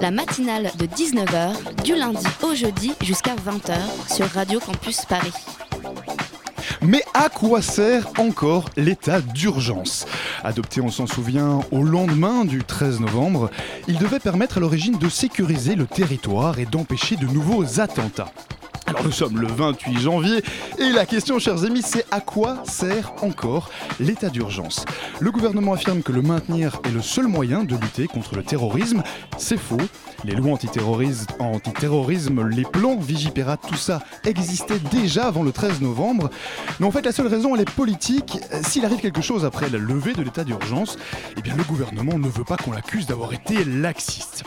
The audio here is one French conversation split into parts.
La matinale de 19h, du lundi au jeudi jusqu'à 20h sur Radio Campus Paris. Mais à quoi sert encore l'état d'urgence? Adopté, on s'en souvient, au lendemain du 13 novembre, il devait permettre à l'origine de sécuriser le territoire et d'empêcher de nouveaux attentats. Nous sommes le 28 janvier et la question, chers amis, c'est à quoi sert encore l'état d'urgence? Le gouvernement affirme que le maintenir est le seul moyen de lutter contre le terrorisme. C'est faux. Les lois antiterrorisme, antiterrorisme, les plans Vigipirate, tout ça existait déjà avant le 13 novembre. Mais en fait, la seule raison, elle est politique. S'il arrive quelque chose après la levée de l'état d'urgence, eh bien le gouvernement ne veut pas qu'on l'accuse d'avoir été laxiste.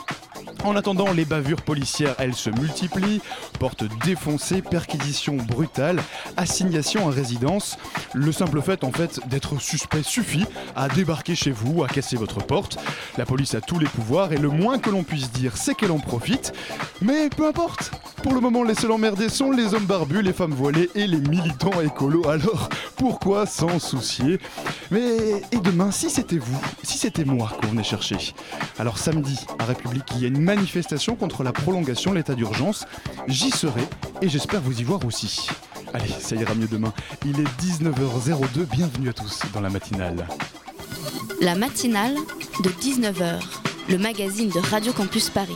En attendant, les bavures policières, elles, se multiplient. Portes défoncées, perquisitions brutales, assignations à résidence. Le simple fait, en fait, d'être suspect suffit à débarquer chez vous, à casser votre porte. La police a tous les pouvoirs et le moins que l'on puisse dire, c'est qu'elle en profite. Mais peu importe. Pour le moment, les seuls emmerdés sont les hommes barbus, les femmes voilées et les militants écolos. Alors, pourquoi s'en soucier? Mais et demain, si c'était vous, si c'était moi qu'on venait chercher? Alors samedi, à République, il y a une manifestation contre la prolongation de l'état d'urgence. J'y serai et j'espère vous y voir aussi. Allez, ça ira mieux demain. Il est 19h02, bienvenue à tous dans la matinale. La matinale de 19h, le magazine de Radio Campus Paris.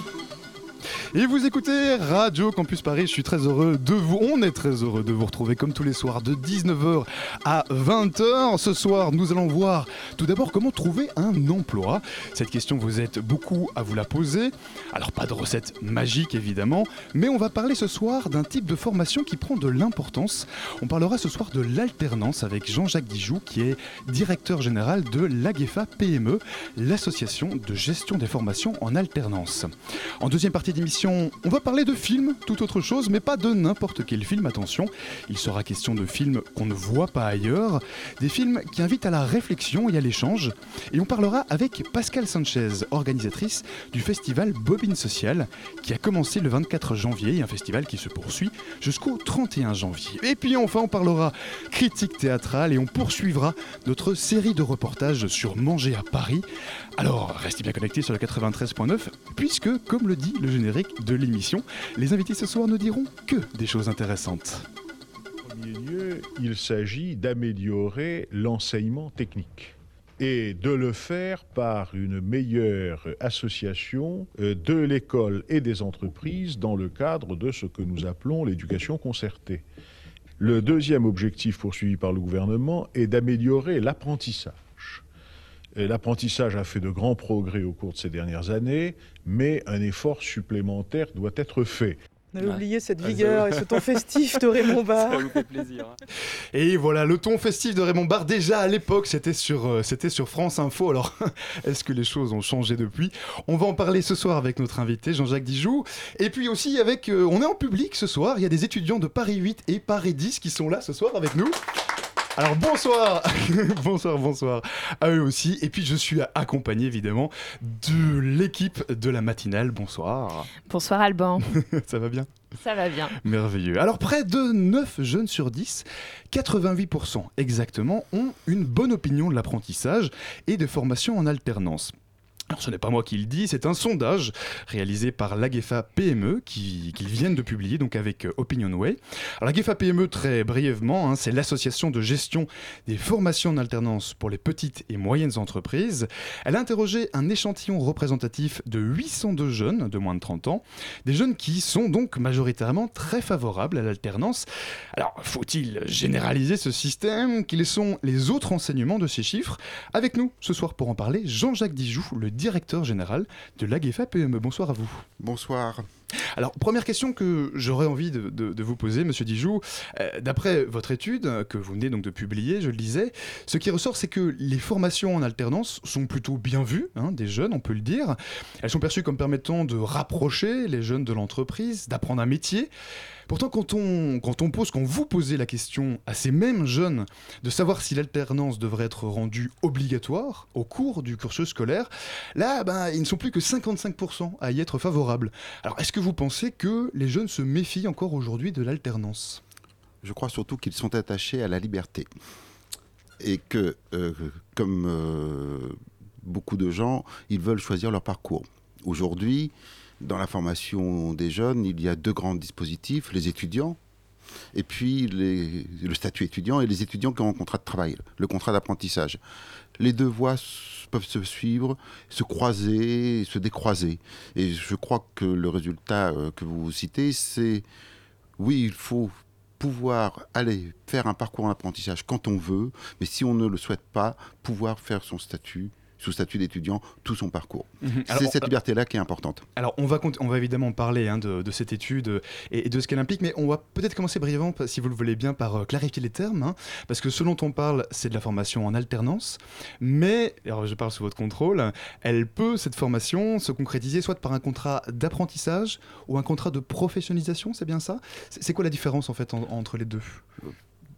Et vous écoutez Radio Campus Paris, je suis très heureux de vous, on est très heureux de vous retrouver comme tous les soirs de 19h à 20h. Ce soir, nous allons voir tout d'abord comment trouver un emploi. Cette question, vous êtes beaucoup à vous la poser. Alors pas de recette magique évidemment, mais on va parler ce soir d'un type de formation qui prend de l'importance. On parlera ce soir de l'alternance avec Jean-Jacques Dijoux qui est directeur général de l'AGEFA PME, l'association de gestion des formations en alternance. En deuxième partie d'émission, on va parler de films, tout autre chose, mais pas de n'importe quel film, attention. Il sera question de films qu'on ne voit pas ailleurs, des films qui invitent à la réflexion et à l'échange. Et on parlera avec Pascal Sanchez, organisatrice du festival Bobine Social, qui a commencé le 24 janvier, un festival qui se poursuit jusqu'au 31 janvier. Et puis enfin, on parlera critique théâtrale et on poursuivra notre série de reportages sur Manger à Paris. Alors, restez bien connectés sur le 93.9, puisque, comme le dit le générique de l'émission, les invités ce soir ne diront que des choses intéressantes. En premier lieu, il s'agit d'améliorer l'enseignement technique et de le faire par une meilleure association euh, de l'école et des entreprises dans le cadre de ce que nous appelons l'éducation concertée. Le deuxième objectif poursuivi par le gouvernement est d'améliorer l'apprentissage. L'apprentissage a fait de grands progrès au cours de ces dernières années, mais un effort supplémentaire doit être fait. On avait Ouais. oublié cette Ah, vigueur et ce ton festif de Raymond Barre. vous fait plaisir. Et voilà, le ton festif de Raymond Barre, déjà à l'époque, c'était sur, euh, c'était sur France Info. Alors, est-ce que les choses ont changé depuis? On va en parler ce soir avec notre invité, Jean-Jacques Dijoux. Et puis aussi, avec, euh, on est en public ce soir. Il y a des étudiants de Paris 8 et Paris 10 qui sont là ce soir avec nous. Alors bonsoir, bonsoir, bonsoir à eux aussi. Et puis je suis accompagné évidemment de l'équipe de la matinale. Bonsoir, Bonsoir Alban, ça va bien? Ça va bien. Merveilleux. Alors près de 9 jeunes sur 10, 88% exactement, ont une bonne opinion de l'apprentissage et de formation en alternance. Ce n'est pas moi qui le dis, c'est un sondage réalisé par l'AGEFA PME qui- qu'ils viennent de publier donc avec euh, Opinionway. L'AGEFA PME très brièvement, hein, c'est l'association de gestion des formations en alternance pour les petites et moyennes entreprises. Elle a interrogé un échantillon représentatif de 802 jeunes de moins de 30 ans, des jeunes qui sont donc majoritairement très favorables à l'alternance. Alors faut-il généraliser ce système Quels sont les autres enseignements de ces chiffres? Avec nous ce soir pour en parler, Jean-Jacques Dijoux, le directeur général de l'AGEFA PME. Bonsoir à vous. Bonsoir. Alors, première question que j'aurais envie de, vous poser, monsieur Dijoux. Euh, D'après votre étude, euh, que vous venez donc de publier, je le disais, ce qui ressort, c'est que les formations en alternance sont plutôt bien vues hein, des jeunes, on peut le dire. Elles sont perçues comme permettant de rapprocher les jeunes de l'entreprise, d'apprendre un métier. Pourtant, quand on, quand on pose, quand vous posez la question à ces mêmes jeunes de savoir si l'alternance devrait être rendue obligatoire au cours du cursus scolaire, là, ben, ils ne sont plus que 55% à y être favorables. Alors, est-ce que vous pensez que les jeunes se méfient encore aujourd'hui de l'alternance? Je crois surtout qu'ils sont attachés à la liberté. Et que, euh, comme euh, beaucoup de gens, ils veulent choisir leur parcours. Aujourd'hui, dans la formation des jeunes, il y a deux grands dispositifs, les étudiants, et puis le statut étudiant, et les étudiants qui ont un contrat de travail, le contrat d'apprentissage. Les deux voies peuvent se suivre, se croiser, se décroiser. Et je crois que le résultat euh, que vous citez, c'est oui, il faut pouvoir aller faire un parcours en apprentissage quand on veut, mais si on ne le souhaite pas, pouvoir faire son statut, sous statut d'étudiant, tout son parcours. Alors, C'est cette euh, liberté-là qui est importante. Alors, on va, on va évidemment parler hein, de, de cette étude euh, et, et de ce qu'elle implique, mais on va peut-être commencer brièvement, si vous le voulez bien, par euh, clarifier les termes, hein, parce que ce dont on parle, c'est de la formation en alternance, mais, alors je parle sous votre contrôle, elle peut, cette formation, se concrétiser soit par un contrat d'apprentissage ou un contrat de professionnalisation, c'est bien ça? C'est c'est quoi la différence en fait en- entre les deux?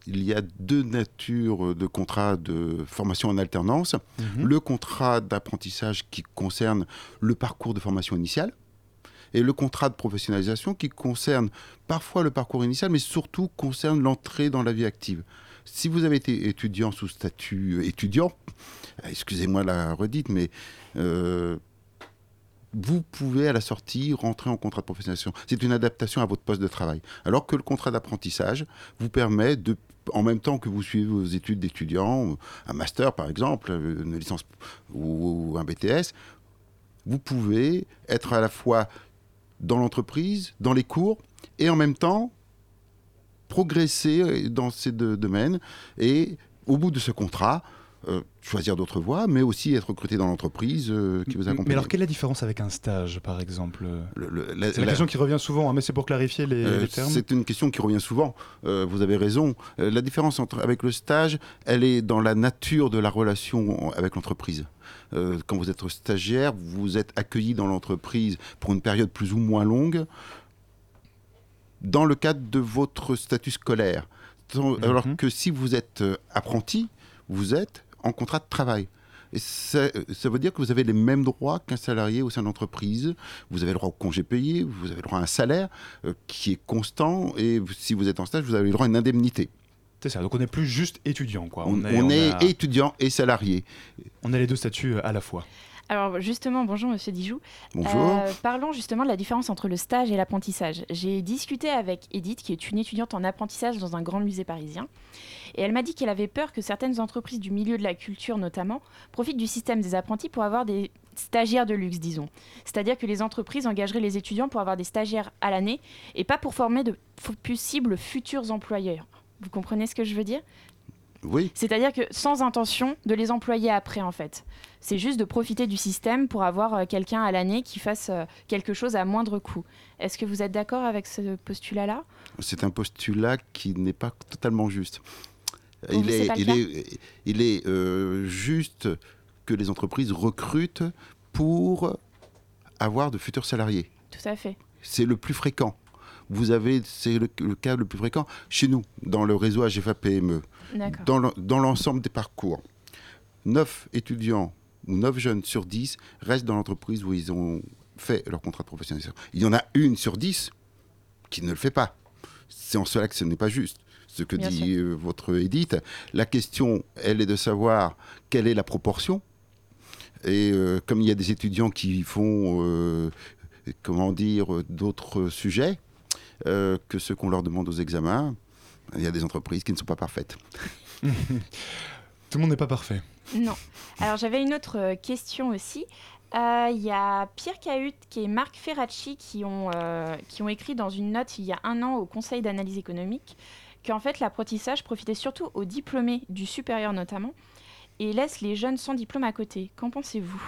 Il y a deux natures de contrats de formation en alternance. Mhm. Le contrat d'apprentissage qui concerne le parcours de formation initiale et le contrat de professionnalisation qui concerne parfois le parcours initial, mais surtout concerne l'entrée dans la vie active. Si vous avez été étudiant sous statut étudiant, euh, excusez-moi la redite, mais euh, vous pouvez à la sortie rentrer en contrat de professionnalisation. C'est une adaptation à votre poste de travail. Alors que le contrat d'apprentissage vous permet de en même temps que vous suivez vos études d'étudiant, un master par exemple, une licence ou un BTS, vous pouvez être à la fois dans l'entreprise, dans les cours, et en même temps progresser dans ces deux domaines. Et au bout de ce contrat, euh, choisir d'autres voies, mais aussi être recruté dans l'entreprise euh, qui vous accompagne. Mais alors, quelle est la différence avec un stage, par exemple Le- le- la- C'est la, question qui revient souvent, hein, mais c'est pour clarifier les, Euh, les termes. C'est une question qui revient souvent. Euh, vous avez raison. Euh, la différence entre, avec le stage, elle est dans la nature de la relation avec l'entreprise. Euh, quand vous êtes stagiaire, vous êtes accueilli dans l'entreprise pour une période plus ou moins longue dans le cadre de votre statut scolaire. Tant- Alors Mhm. que si vous êtes euh, apprenti, vous êtes en contrat de travail. Et ça, ça veut dire que vous avez les mêmes droits qu'un salarié au sein de l'entreprise. Vous avez le droit au congé payé, vous avez le droit à un salaire euh, qui est constant. Et si vous êtes en stage, vous avez le droit à une indemnité. C'est ça, donc on n'est plus juste étudiant, quoi. On, est, on on est a- étudiant et salarié. on a les deux statuts à la fois. Alors justement, bonjour Monsieur Dijoux. Bonjour. Euh, parlons justement de la différence entre le stage et l'apprentissage. J'ai discuté avec Edith, qui est une étudiante en apprentissage dans un grand musée parisien, et elle m'a dit qu'elle avait peur que certaines entreprises du milieu de la culture notamment profitent du système des apprentis pour avoir des stagiaires de luxe, disons. C'est-à-dire que les entreprises engageraient les étudiants pour avoir des stagiaires à l'année et pas pour former de possibles futurs employeurs. Vous comprenez ce que je veux dire? Oui. C'est-à-dire que sans intention de les employer après, en fait. C'est juste de profiter du système pour avoir euh, quelqu'un à l'année qui fasse euh, quelque chose à moindre coût. Est-ce que vous êtes d'accord avec ce postulat-là? C'est un postulat qui n'est pas totalement juste. Pour est, est, il est euh, juste que les entreprises recrutent pour avoir de futurs salariés. Tout à fait. C'est le plus fréquent. Vous avez, c'est le, le cas le plus fréquent chez nous, dans le réseau AGFA PME. Dans le- dans l'ensemble des parcours, 9 étudiants ou 9 jeunes sur 10 restent dans l'entreprise où ils ont fait leur contrat de professionnalisation. Il y en a une sur 10 qui ne le fait pas. C'est en cela que ce n'est pas juste. Ce que Bien dit euh, votre Edith, la question, elle est de savoir quelle est la proportion. Et euh, comme il y a des étudiants qui font, euh, comment dire, d'autres sujets euh, que ceux qu'on leur demande aux examens, il y a des entreprises qui ne sont pas parfaites. Tout le monde n'est pas parfait. Non. Alors j'avais une autre euh, question aussi. Euh, Il y a Pierre Cahut et Marc Ferracci qui ont, euh, qui ont écrit dans une note il y a un an au Conseil d'analyse économique qu'en fait l'apprentissage profitait surtout aux diplômés du supérieur notamment et laisse les jeunes sans diplôme à côté. Qu'en pensez-vous?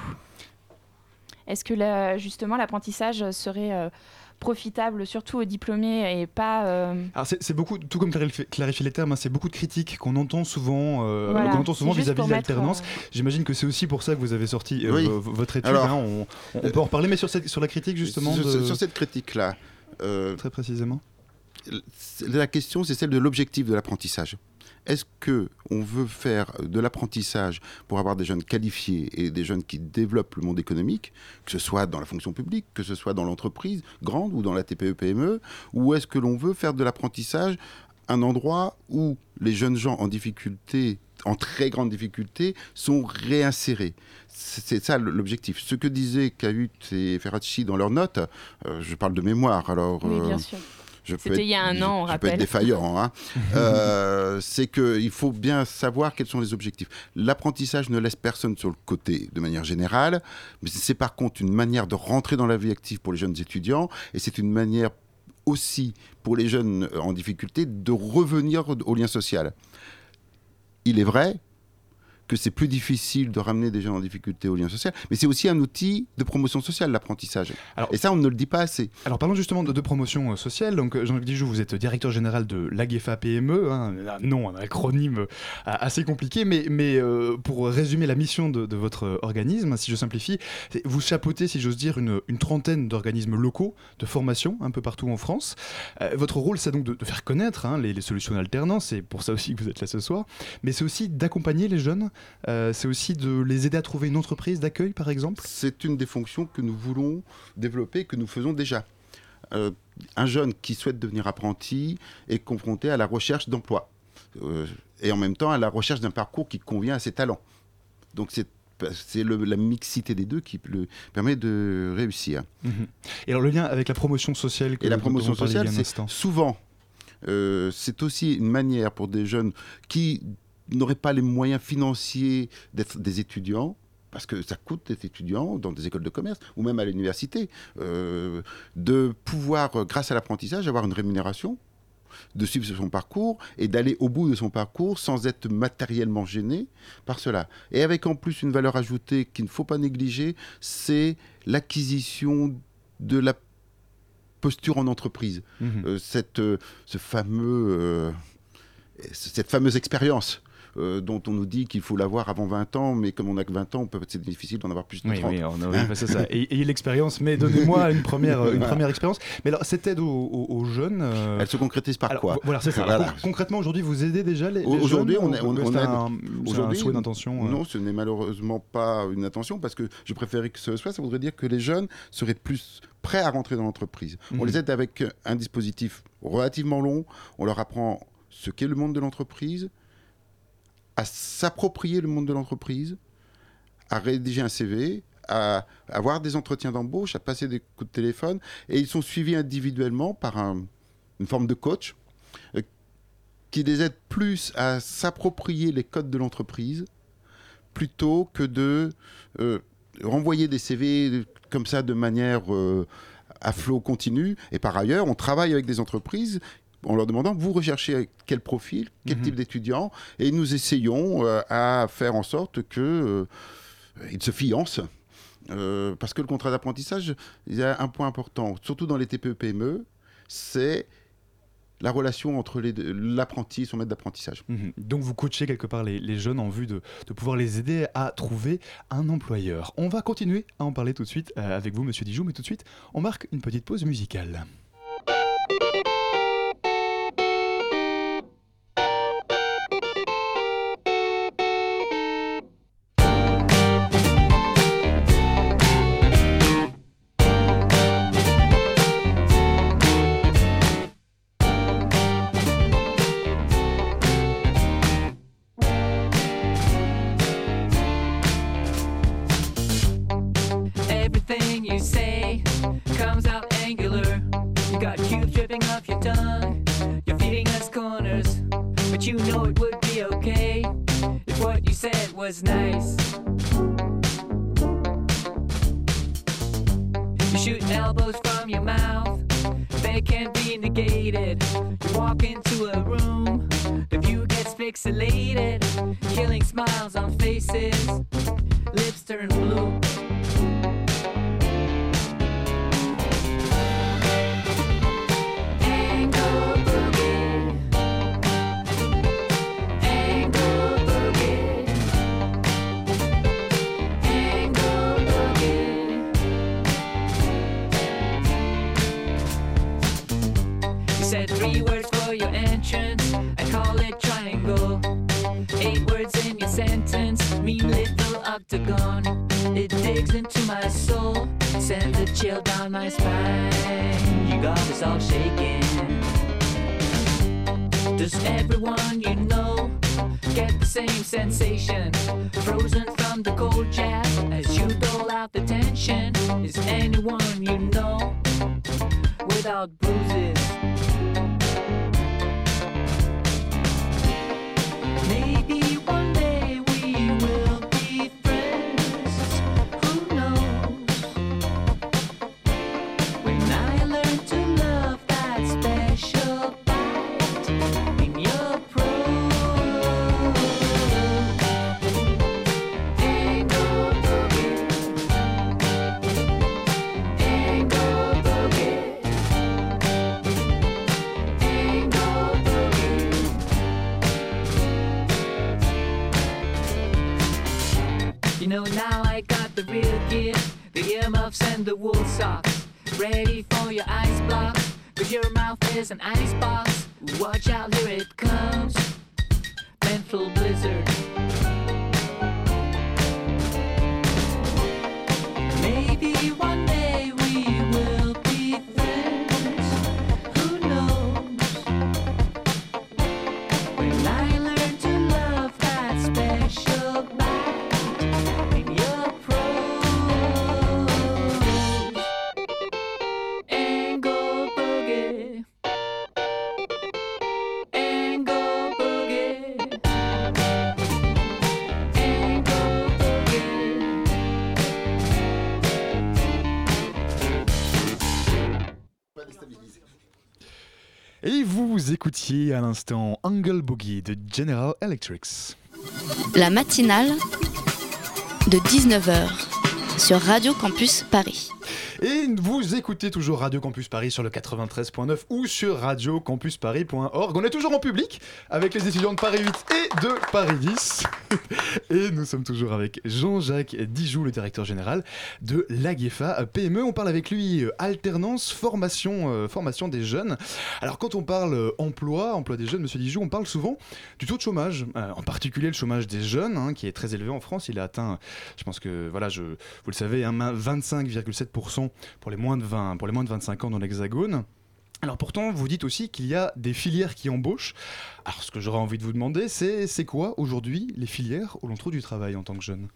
Est-ce que justement l'apprentissage serait euh, profitable surtout aux diplômés et pas. euh, Alors c'est beaucoup, tout comme clarifier, clarifier les termes, hein, c'est beaucoup de critiques qu'on entend souvent, euh, Voilà, qu'on entend souvent vis-à-vis de l'alternance. euh, J'imagine que c'est aussi pour ça que vous avez sorti euh, Oui. votre étude. Alors, hein, on, on peut en reparler, mais sur, cette, sur la critique justement. sur, de- sur cette critique-là, euh, Très précisément. la question, c'est celle de l'objectif de l'apprentissage. Est-ce que on veut faire de l'apprentissage pour avoir des jeunes qualifiés et des jeunes qui développent le monde économique, que ce soit dans la fonction publique, que ce soit dans l'entreprise grande ou dans la TPE-PME, E, ou est-ce que l'on veut faire de l'apprentissage un endroit où les jeunes gens en difficulté, en très grande difficulté, sont réinsérés? C'est ça l'objectif. Ce que disaient Cahut et Ferracci dans leurs notes, euh, je parle de mémoire, alors... Oui, bien euh, sûr. C'était il y a un an, on je peux rappelle. être défaillant. hein. Euh, c'est qu'il faut bien savoir quels sont les objectifs. L'apprentissage ne laisse personne sur le côté de manière générale, mais c'est par contre une manière de rentrer dans la vie active pour les jeunes étudiants, et c'est une manière aussi pour les jeunes en difficulté de revenir au lien social. Il est vrai que c'est plus difficile de ramener des jeunes en difficulté au lien social, mais c'est aussi un outil de promotion sociale, l'apprentissage. Et ça, on ne le dit pas assez. Alors parlons justement de, de promotion euh, sociale. Donc euh, Jean-Luc Dijoux, vous êtes directeur général de l'AGEFA PME, hein, un nom, un acronyme euh, assez compliqué, mais, mais euh, pour résumer la mission de, de votre organisme, si je simplifie, vous chapeautez, si j'ose dire, une, une trentaine d'organismes locaux de formation un peu partout en France. Euh, votre rôle, c'est donc de, de faire connaître hein, les, les solutions d'alternance, c'est pour ça aussi que vous êtes là ce soir, mais c'est aussi d'accompagner les jeunes, euh, c'est aussi de les aider à trouver une entreprise d'accueil, par exemple. c'est une des fonctions que nous voulons développer, que nous faisons déjà. Euh, un jeune qui souhaite devenir apprenti est confronté à la recherche d'emploi euh, et en même temps à la recherche d'un parcours qui convient à ses talents. Donc c'est c'est la mixité des deux qui le permet de réussir. Et alors le lien avec la promotion sociale que Et la promotion sociale, c'est souvent, euh, c'est aussi une manière pour des jeunes qui n'auraient pas les moyens financiers d'être des étudiants, parce que ça coûte d'être étudiant dans des écoles de commerce ou même à l'université, euh, de pouvoir, euh, grâce à l'apprentissage, avoir une rémunération de suivre son parcours et d'aller au bout de son parcours sans être matériellement gêné par cela. Et avec en plus une valeur ajoutée qu'il ne faut pas négliger, c'est l'acquisition de la posture en entreprise. Mhm. Euh, cette, euh, ce fameux, euh, cette fameuse expérience euh, dont on nous dit qu'il faut l'avoir avant 20 ans, mais comme on n'a que 20 ans, on peut- c'est difficile d'en avoir plus de Oui, 30. oui, on a- oui, bah, c'est ça. Et, ayez l'expérience, mais donnez-moi une première, une Voilà. première expérience. Mais alors, cette aide aux, aux- aux jeunes. euh, Elle se concrétise par alors, quoi vo- Voilà, c'est ça. Alors, Voilà. con- concrètement, aujourd'hui, vous aidez déjà les, les Aujourd'hui, jeunes on est- on- on aide. un, un souhait d'intention. euh Non, ce n'est malheureusement pas une intention parce que je préférais que ce soit. Ça voudrait dire que les jeunes seraient plus prêts à rentrer dans l'entreprise. On Mhm. les aide avec un dispositif relativement long. On leur apprend ce qu'est le monde de l'entreprise, à s'approprier le monde de l'entreprise, à rédiger un CV, à avoir des entretiens d'embauche, à passer des coups de téléphone. Et ils sont suivis individuellement par un- une forme de coach euh, qui les aide plus à s'approprier les codes de l'entreprise plutôt que de euh, renvoyer des CV comme ça de manière euh, à flot continu. Et par ailleurs, on travaille avec des entreprises en leur demandant vous recherchez quel profil, quel Mhm. type d'étudiant, et nous essayons euh, à faire en sorte que euh, ils se fiancent. Euh, parce que le contrat d'apprentissage, il y a un point important, surtout dans les TPE-PME, E, c'est la relation entre l'apprenti et son maître d'apprentissage. Mhm. Donc vous coachez quelque part les, les jeunes en vue de, de pouvoir les aider à trouver un employeur. On va continuer à en parler tout de suite avec vous, Monsieur Dijoux, mais tout de suite, on marque une petite pause musicale. Sensation? Écoutiez à l'instant Angle Boogie de General Electrics. La matinale de 19h sur Radio Campus Paris. Et vous écoutez toujours Radio Campus Paris sur le 93.9 ou sur radiocampusparis.org. On est toujours en public avec les étudiants de Paris 8 et de Paris 10. Et nous sommes toujours avec Jean-Jacques Dijoux, le directeur général de l'AGEFA PME. On parle avec lui euh, alternance, formation, euh, formation des jeunes. Alors quand on parle euh, emploi, emploi des jeunes, monsieur Dijoux, on parle souvent du taux de chômage, en particulier le chômage des jeunes, hein, qui est très élevé en France. Il a atteint, je pense que voilà, je, vous le savez, hein, 25,7% pour les moins de 20, pour les moins de 25 ans dans l'Hexagone. Alors pourtant, vous dites aussi qu'il y a des filières qui embauchent. Alors ce que j'aurais envie de vous demander, c'est c'est quoi aujourd'hui les filières où l'on trouve du travail en tant que jeune?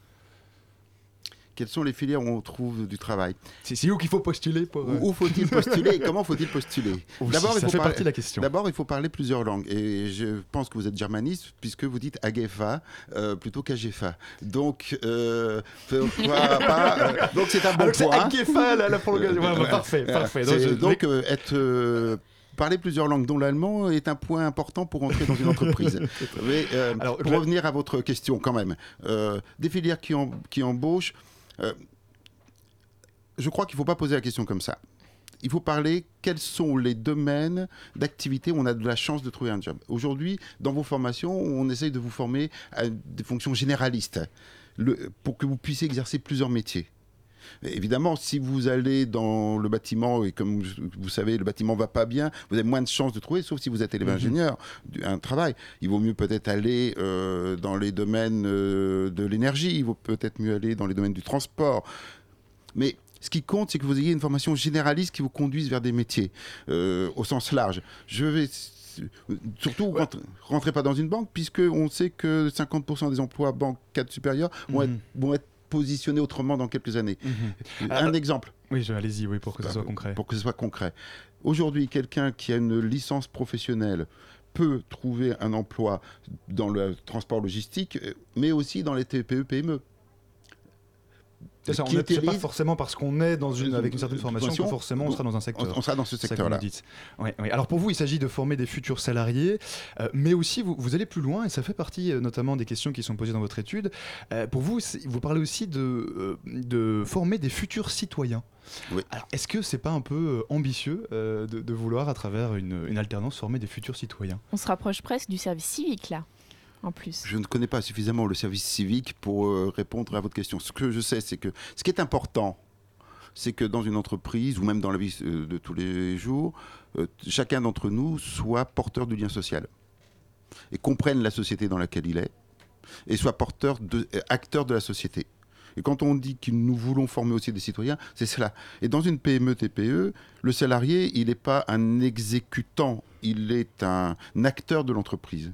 Quelles sont les filières où on trouve du travail C'est où qu'il faut postuler pour... euh, Où, où faut-il postuler? Et comment faut-il postuler? D'abord, il ça faut fait parler- partie de la question. D'abord, il faut parler plusieurs langues. Et je pense que vous êtes germaniste puisque vous dites AGEFA euh, plutôt qu'AGEFA. Donc, euh, pas, euh, donc c'est un bon Alors point. AGEFA, la- la prolongation. Ouais, bah, parfait, Euh, parfait. Donc, je- Donc, euh, être euh, Parler plusieurs langues, dont l'allemand, est un point important pour entrer dans une entreprise. Mais euh, Alors, pour je- revenir à votre question, quand même, euh, des filières qui embauchent, euh, je crois qu'il ne faut pas poser la question comme ça. Il faut parler quels sont les domaines d'activité où on a de la chance de trouver un job. Aujourd'hui, dans vos formations, on essaye de vous former à des fonctions généralistes pour que vous puissiez exercer plusieurs métiers. Évidemment, si vous allez dans le bâtiment, et comme vous savez, le bâtiment va pas bien, vous avez moins de chances de trouver, sauf si vous êtes élève Mhm. ingénieur, un travail. Il vaut mieux peut-être aller euh, dans les domaines euh, de l'énergie, il vaut peut-être mieux aller dans les domaines du transport. Mais ce qui compte, c'est que vous ayez une formation généraliste qui vous conduise vers des métiers euh, au sens large. Je vais surtout rentre- rentrez pas dans une banque puisque on sait que 50% des emplois banque cadre supérieur vont, Mhm. être, vont être positionnés autrement dans quelques années. Mhm. Un Alors- exemple. Oui, allez-y, oui, pour que ce soit concret. Pour que ce soit concret. Aujourd'hui, quelqu'un qui a une licence professionnelle peut trouver un emploi dans le transport logistique, euh, mais aussi dans les TPE, PME. C'est ça, on n'est pas forcément parce qu'on est dans une, avec une certaine formation que forcément on sera dans un secteur. on- sera dans ce C'est ça que secteur-là. vous nous dites. Ouais, ouais. Alors pour vous, il s'agit de former des futurs salariés, euh, mais aussi vous, vous allez plus loin et ça fait partie euh, notamment des questions qui sont posées dans votre étude. Euh, pour vous, vous parlez aussi de, euh, de former des futurs citoyens. Oui. Alors est-ce que c'est pas un peu ambitieux euh, de, de vouloir à travers une, une alternance former des futurs citoyens? On se rapproche presque du service civique là, Je ne connais pas suffisamment le service civique pour euh, répondre à votre question. Ce que je sais, c'est que ce qui est important, c'est que dans une entreprise ou même dans la vie euh, de tous les jours, euh, chacun d'entre nous soit porteur du lien social et comprenne la société dans laquelle il est et soit porteur de, acteur de la société. Et quand on dit que nous voulons former aussi des citoyens, c'est cela. Et dans une PME TPE, le salarié, il n'est pas un exécutant, il est un acteur de l'entreprise.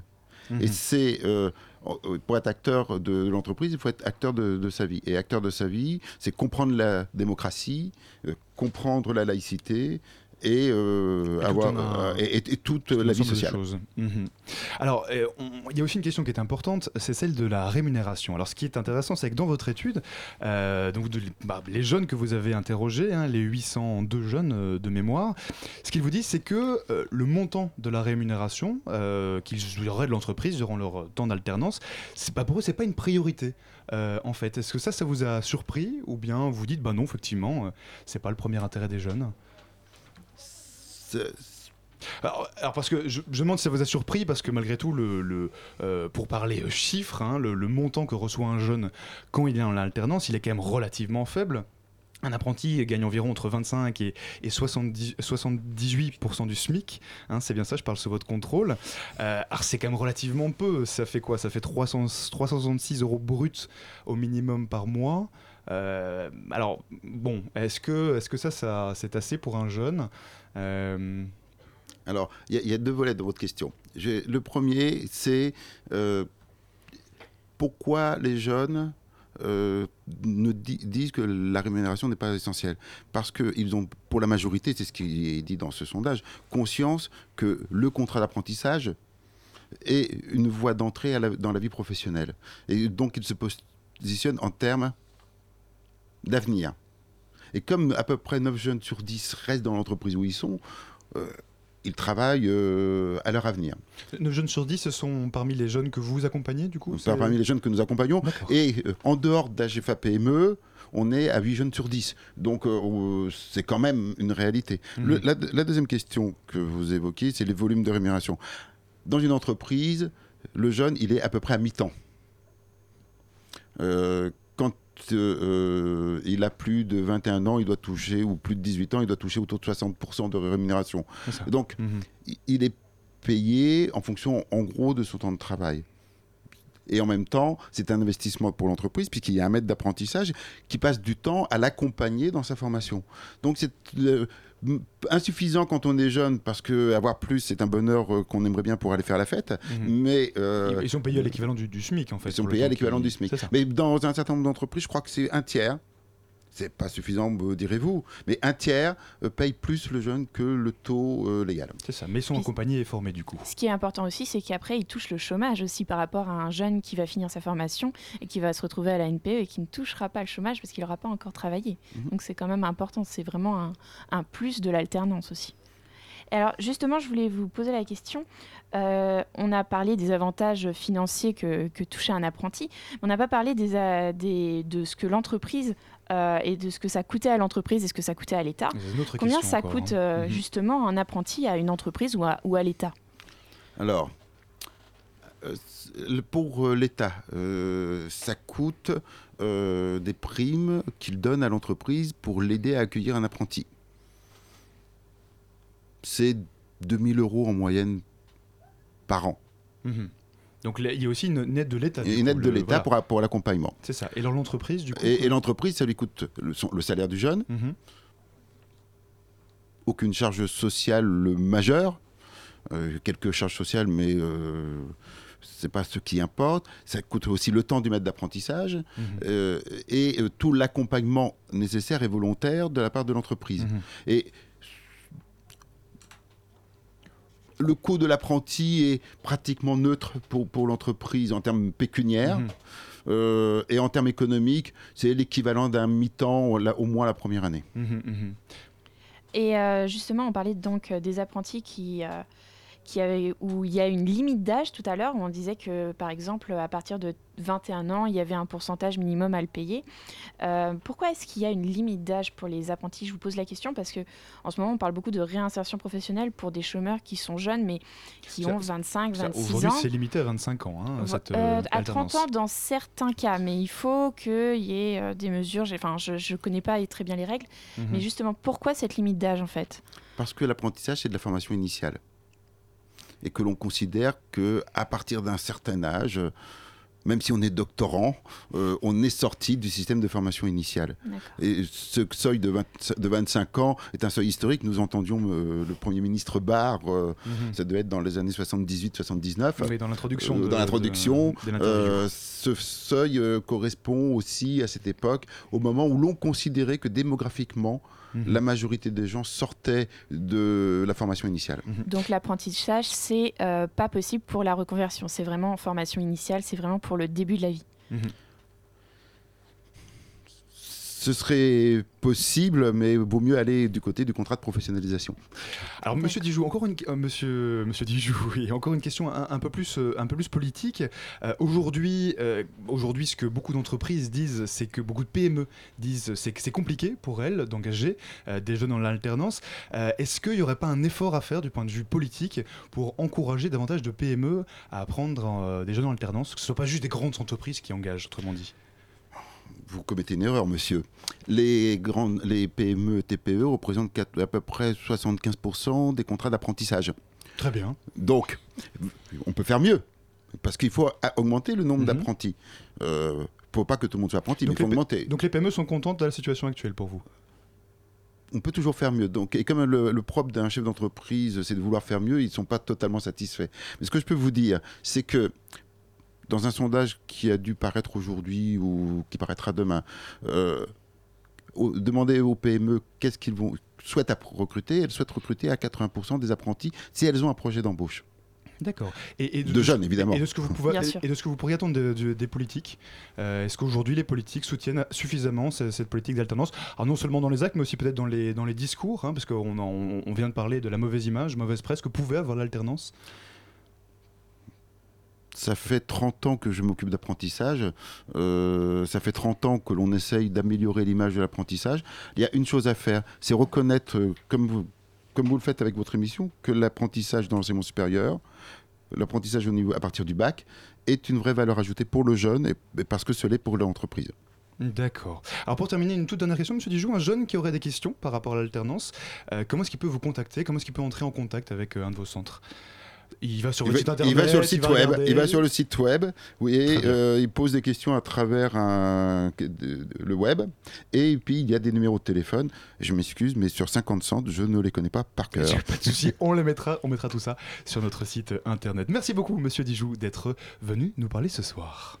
Mhm. Et c'est euh, euh, pour être acteur de l'entreprise, il faut être acteur de, de sa vie. Et acteur de sa vie, c'est comprendre la démocratie, euh, comprendre la laïcité et, euh, Et avoir euh, et, toute Tout la vie sociale. Mhm. Alors, euh, il y a aussi une question qui est importante, c'est celle de la rémunération. Alors, ce qui est intéressant, c'est que dans votre étude, euh, donc de- bah, les jeunes que vous avez interrogés, hein, les 802 jeunes euh, de mémoire, ce qu'ils vous disent, c'est que le montant de la rémunération qu'ils auraient de l'entreprise durant leur temps d'alternance, c'est pas pour eux, c'est pas une priorité. en fait, est-ce que ça, ça vous a surpris ou bien vous dites, bah non, effectivement, c'est pas le premier intérêt des jeunes? Alors, parce que je, demande si ça vous a surpris, parce que malgré tout, le, euh, pour parler euh, chiffres, hein, le, montant que reçoit un jeune quand il est en alternance, il est quand même relativement faible. Un apprenti gagne environ entre 25 et, et 70 78% du SMIC. hein, c'est bien ça, je parle sous votre contrôle. Euh, alors c'est quand même relativement peu. Ça fait quoi? Ça fait 300 366 euros bruts au minimum par mois. Alors bon, est-ce que, est -ce que ça c'est assez pour un jeune? Euh, Alors, il y, a- deux volets dans votre question. Le premier, c'est euh, pourquoi les jeunes euh, ne di- disent que la rémunération n'est pas essentielle? Parce qu'ils ont, pour la majorité, c'est ce qui est dit dans ce sondage, conscience que le contrat d'apprentissage est une voie d'entrée dans la vie professionnelle. Et donc, ils se positionnent en termes d'avenir. Et comme à peu près 9 jeunes sur 10 restent dans l'entreprise où ils sont, euh, ils travaillent euh, à leur avenir. 9 jeunes sur 10, ce sont parmi les jeunes que vous accompagnez, du coup Parmi les jeunes que nous accompagnons. Et euh, en dehors d'AGFA PME, on est à 8 jeunes sur 10. Donc euh, c'est quand même une réalité. Le- Mhm. la, la deuxième question que vous évoquez, c'est les volumes de rémunération. Dans une entreprise, le jeune, il est à peu près à mi-temps. Quand euh, il a plus de 21 ans, il doit toucher, ou plus de 18 ans, il doit toucher autour de 60% de rémunération. Donc, Mhm. il est payé en fonction, en gros, de son temps de travail. Et en même temps, c'est un investissement pour l'entreprise, puisqu'il y a un maître d'apprentissage qui passe du temps à l'accompagner dans sa formation. Donc c'est euh, insuffisant quand on est jeune, parce que avoir plus, c'est un bonheur euh, qu'on aimerait bien pour aller faire la fête. Mhm. Mais euh, Ils- sont payés à l'équivalent du, du SMIC, en fait. ils sont payés à l'équivalent du SMIC. Mais dans un certain nombre d'entreprises, je crois que c'est un tiers. C'est pas suffisant, me direz-vous, mais un tiers euh, paye plus le jeune que le taux euh, légal. C'est ça, mais ils sont Puis- accompagnés et formés, du coup. Ce qui est important aussi, c'est qu'après, il touche le chômage aussi par rapport à un jeune qui va finir sa formation et qui va se retrouver à la NPE et qui ne touchera pas le chômage parce qu'il n'aura pas encore travaillé. Mhm. Donc c'est quand même important, c'est vraiment un, un plus de l'alternance aussi. Et Alors justement, je voulais vous poser la question. Euh, on a parlé des avantages financiers que, que touchait un apprenti, mais on n'a pas parlé des, euh, des- de ce que l'entreprise euh, et de ce que ça coûtait à l'entreprise et ce que ça coûtait à l'État. Combien ça encore, coûte hein. euh, Mhm. justement un apprenti à une entreprise ou à, ou à l'État? Alors, euh, pour l'État, euh, ça coûte euh, des primes qu'il donne à l'entreprise pour l'aider à accueillir un apprenti. C'est 2000 euros en moyenne par an. Mhm. Donc il y a aussi une, aide de l'État. une aide de l'État voilà. pour, pour l'accompagnement. C'est ça. Et l'entreprise, du coup Et, et l'entreprise, ça lui coûte le, son- le salaire du jeune, Mhm. aucune charge sociale majeure, euh, quelques charges sociales, mais euh, c'est pas ce qui importe. Ça coûte aussi le temps du maître d'apprentissage Mhm. euh, et euh, tout l'accompagnement nécessaire et volontaire de la part de l'entreprise. Et le coût de l'apprenti est pratiquement neutre pour, pour l'entreprise en termes pécuniaires. Mhm. Euh, et en termes économiques, c'est l'équivalent d'un mi-temps au moins la première année. Mhm, mhm. Et euh, justement, on parlait donc euh, des apprentis qui, euh, qui avait, où il y a une limite d'âge tout à l'heure, où on disait que, par exemple, à partir de 21 ans, il y avait un pourcentage minimum à le payer. Euh, pourquoi est-ce qu'il y a une limite d'âge pour les apprentis? Je vous pose la question parce que en ce moment, on parle beaucoup de réinsertion professionnelle pour des chômeurs qui sont jeunes, mais qui ont 25, Ça, 26 Aujourd'hui, ans. c'est limité à 25 ans, hein, cette Euh, euh, à alternance. 30 ans dans certains cas, mais il faut qu'il y ait des mesures. Enfin, je ne connais pas très bien les règles, Mhm. mais justement, pourquoi cette limite d'âge en fait? Parce que l'apprentissage, c'est de la formation initiale. Et que l'on considère que à partir d'un certain âge, même si on est doctorant, euh, on est sorti du système de formation initiale. Et ce seuil de, 20 de 25 ans est un seuil historique. Nous entendions euh, le Premier ministre Barre, euh, Mhm. ça devait être dans les années 78-79. Oui, dans l'introduction Euh, dans l'introduction, euh, ce seuil euh, correspond aussi à cette époque, au moment où l'on considérait que démographiquement, Mhm. la majorité des gens sortaient de la formation initiale. Donc l'apprentissage, c'est euh, pas possible pour la reconversion. C'est vraiment en formation initiale, c'est vraiment pour le début de la vie. Ce serait possible, mais vaut mieux aller du côté du contrat de professionnalisation. Alors, Monsieur Dijoux, encore une, euh, monsieur, monsieur Dijoux, oui, encore une question un, un peu plus, euh, un peu plus politique. Euh, aujourd'hui, euh, aujourd'hui, ce que beaucoup d'entreprises disent, c'est que beaucoup de PME disent, c'est que c'est compliqué pour elles d'engager euh, des jeunes dans l'alternance. Euh, Est-ce qu'il n'y aurait pas un effort à faire du point de vue politique pour encourager davantage de PME à prendre euh, des jeunes en alternance, que ce soit pas juste des grandes entreprises qui engagent, autrement dit? Vous commettez une erreur, monsieur. Les, grandes, les PME, TPE représentent à peu près 75% des contrats d'apprentissage. Très bien. Donc, on peut faire mieux, parce qu'il faut augmenter le nombre Mhm. d'apprentis. Il ne faut pas que tout le monde soit apprenti, mais il Donc faut augmenter. donc les PME sont contentes de la situation actuelle pour vous? On peut toujours faire mieux. Donc, et comme le, le propre d'un chef d'entreprise, c'est de vouloir faire mieux, ils ne sont pas totalement satisfaits. Mais ce que je peux vous dire, c'est que dans un sondage qui a dû paraître aujourd'hui ou qui paraîtra demain, euh, au- demandez aux PME qu'est-ce qu'ils vont souhaitent recruter. Elles souhaitent recruter à 80% des apprentis si elles ont un projet d'embauche. D'accord. Et, et De jeunes, évidemment. Et de ce que vous, pouvez, Bien et- sûr. et de ce que vous pourriez attendre de- de- des politiques. Euh, Est-ce qu'aujourd'hui les politiques soutiennent suffisamment ce- cette, politique d'alternance? Alors non seulement dans les actes, mais aussi peut-être dans les, dans les discours, hein, parce qu'on en- on, on vient de parler de la mauvaise image, mauvaise presse que pouvait avoir l'alternance? Ça fait 30 ans que je m'occupe d'apprentissage. Euh, ça fait 30 ans que l'on essaye d'améliorer l'image de l'apprentissage. Il y a une chose à faire, c'est reconnaître, euh, comme vous, comme vous le faites avec votre émission, que l'apprentissage dans l'enseignement supérieur, l'apprentissage au niveau, à partir du bac, est une vraie valeur ajoutée pour le jeune et, parce que ce l'est pour l'entreprise. D'accord. Alors pour terminer, une toute dernière question, Monsieur Dijoux, un jeune qui aurait des questions par rapport à l'alternance, euh, comment est-ce qu'il peut vous contacter? Comment est-ce qu'il peut entrer en contact avec un de vos centres? Il va sur le site internet il va sur le site va web. Il va sur le site web. Oui, bien. euh, il pose des questions à travers un- le web. Et puis il y a des numéros de téléphone. Je m'excuse, mais sur 50 centres, je ne les connais pas par cœur. Pas de souci, on les mettra, on mettra tout ça sur notre site internet. Merci beaucoup, Monsieur Dijoux, d'être venu nous parler ce soir.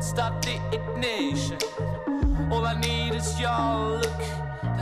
Start the ignition. All I need is your look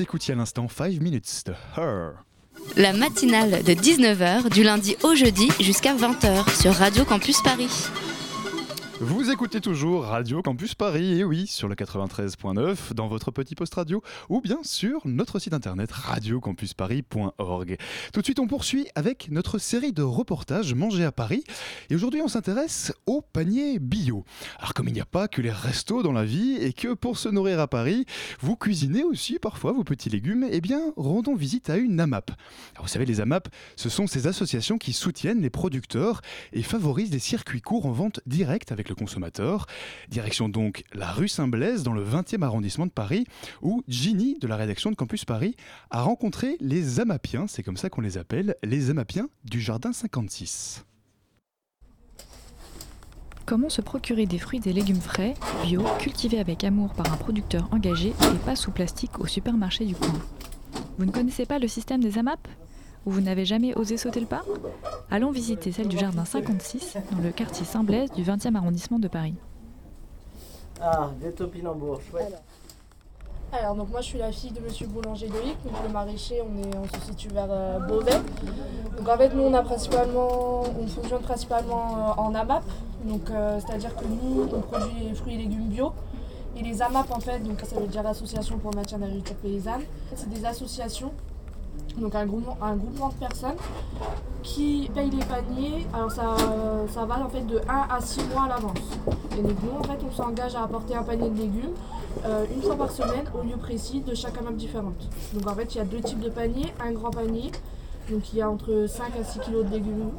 vous écoutiez à l'instant 5 Minutes de Her. La matinale de 19h du lundi au jeudi jusqu'à 20h sur Radio Campus Paris. Vous écoutez toujours Radio Campus Paris, et oui, sur le 93.9, dans votre petit poste radio, ou bien sur notre site internet radiocampusparis.org. Tout de suite, on poursuit avec notre série de reportages Manger à Paris, et aujourd'hui, on s'intéresse au panier bio. Alors, comme il n'y a pas que les restos dans la vie, et que pour se nourrir à Paris, vous cuisinez aussi parfois vos petits légumes, eh bien, rendons visite à une AMAP. Alors, vous savez, les AMAP, ce sont ces associations qui soutiennent les producteurs et favorisent des circuits courts en vente directe avec le consommateur. Direction donc la rue Saint-Blaise dans le 20e arrondissement de Paris où Ginny de la rédaction de Campus Paris a rencontré les Amapiens, c'est comme ça qu'on les appelle, les Amapiens du Jardin 56. Comment se procurer des fruits et légumes frais, bio, cultivés avec amour par un producteur engagé et pas sous plastique au supermarché du coin? Vous ne connaissez pas le système des AMAP ou vous n'avez jamais osé sauter le pas Allons visiter celle du Jardin 56 dans le quartier Saint-Blaise du 20e arrondissement de Paris. Ah, des topinambours, chouette. Alors, donc moi je suis la fille de monsieur Boulanger Loïc, donc le maraîcher, on, est, on se situe vers euh, Beauvais. Donc en fait nous on a principalement, on fonctionne principalement euh, en AMAP, donc euh, c'est-à-dire que nous on produit les fruits et légumes bio. Et les AMAP en fait, donc ça veut dire Association pour le maintien de l'agriculture paysanne, c'est des associations donc un groupement, un de personnes qui payent les paniers. Alors ça, ça va en fait de 1 à 6 mois à l'avance. Et donc nous en fait on s'engage à apporter un panier de légumes euh, une fois par semaine au lieu précis de chaque AMAP différente. Donc en fait il y a deux types de paniers, un grand panier, donc il y a entre 5 à 6 kg de légumes.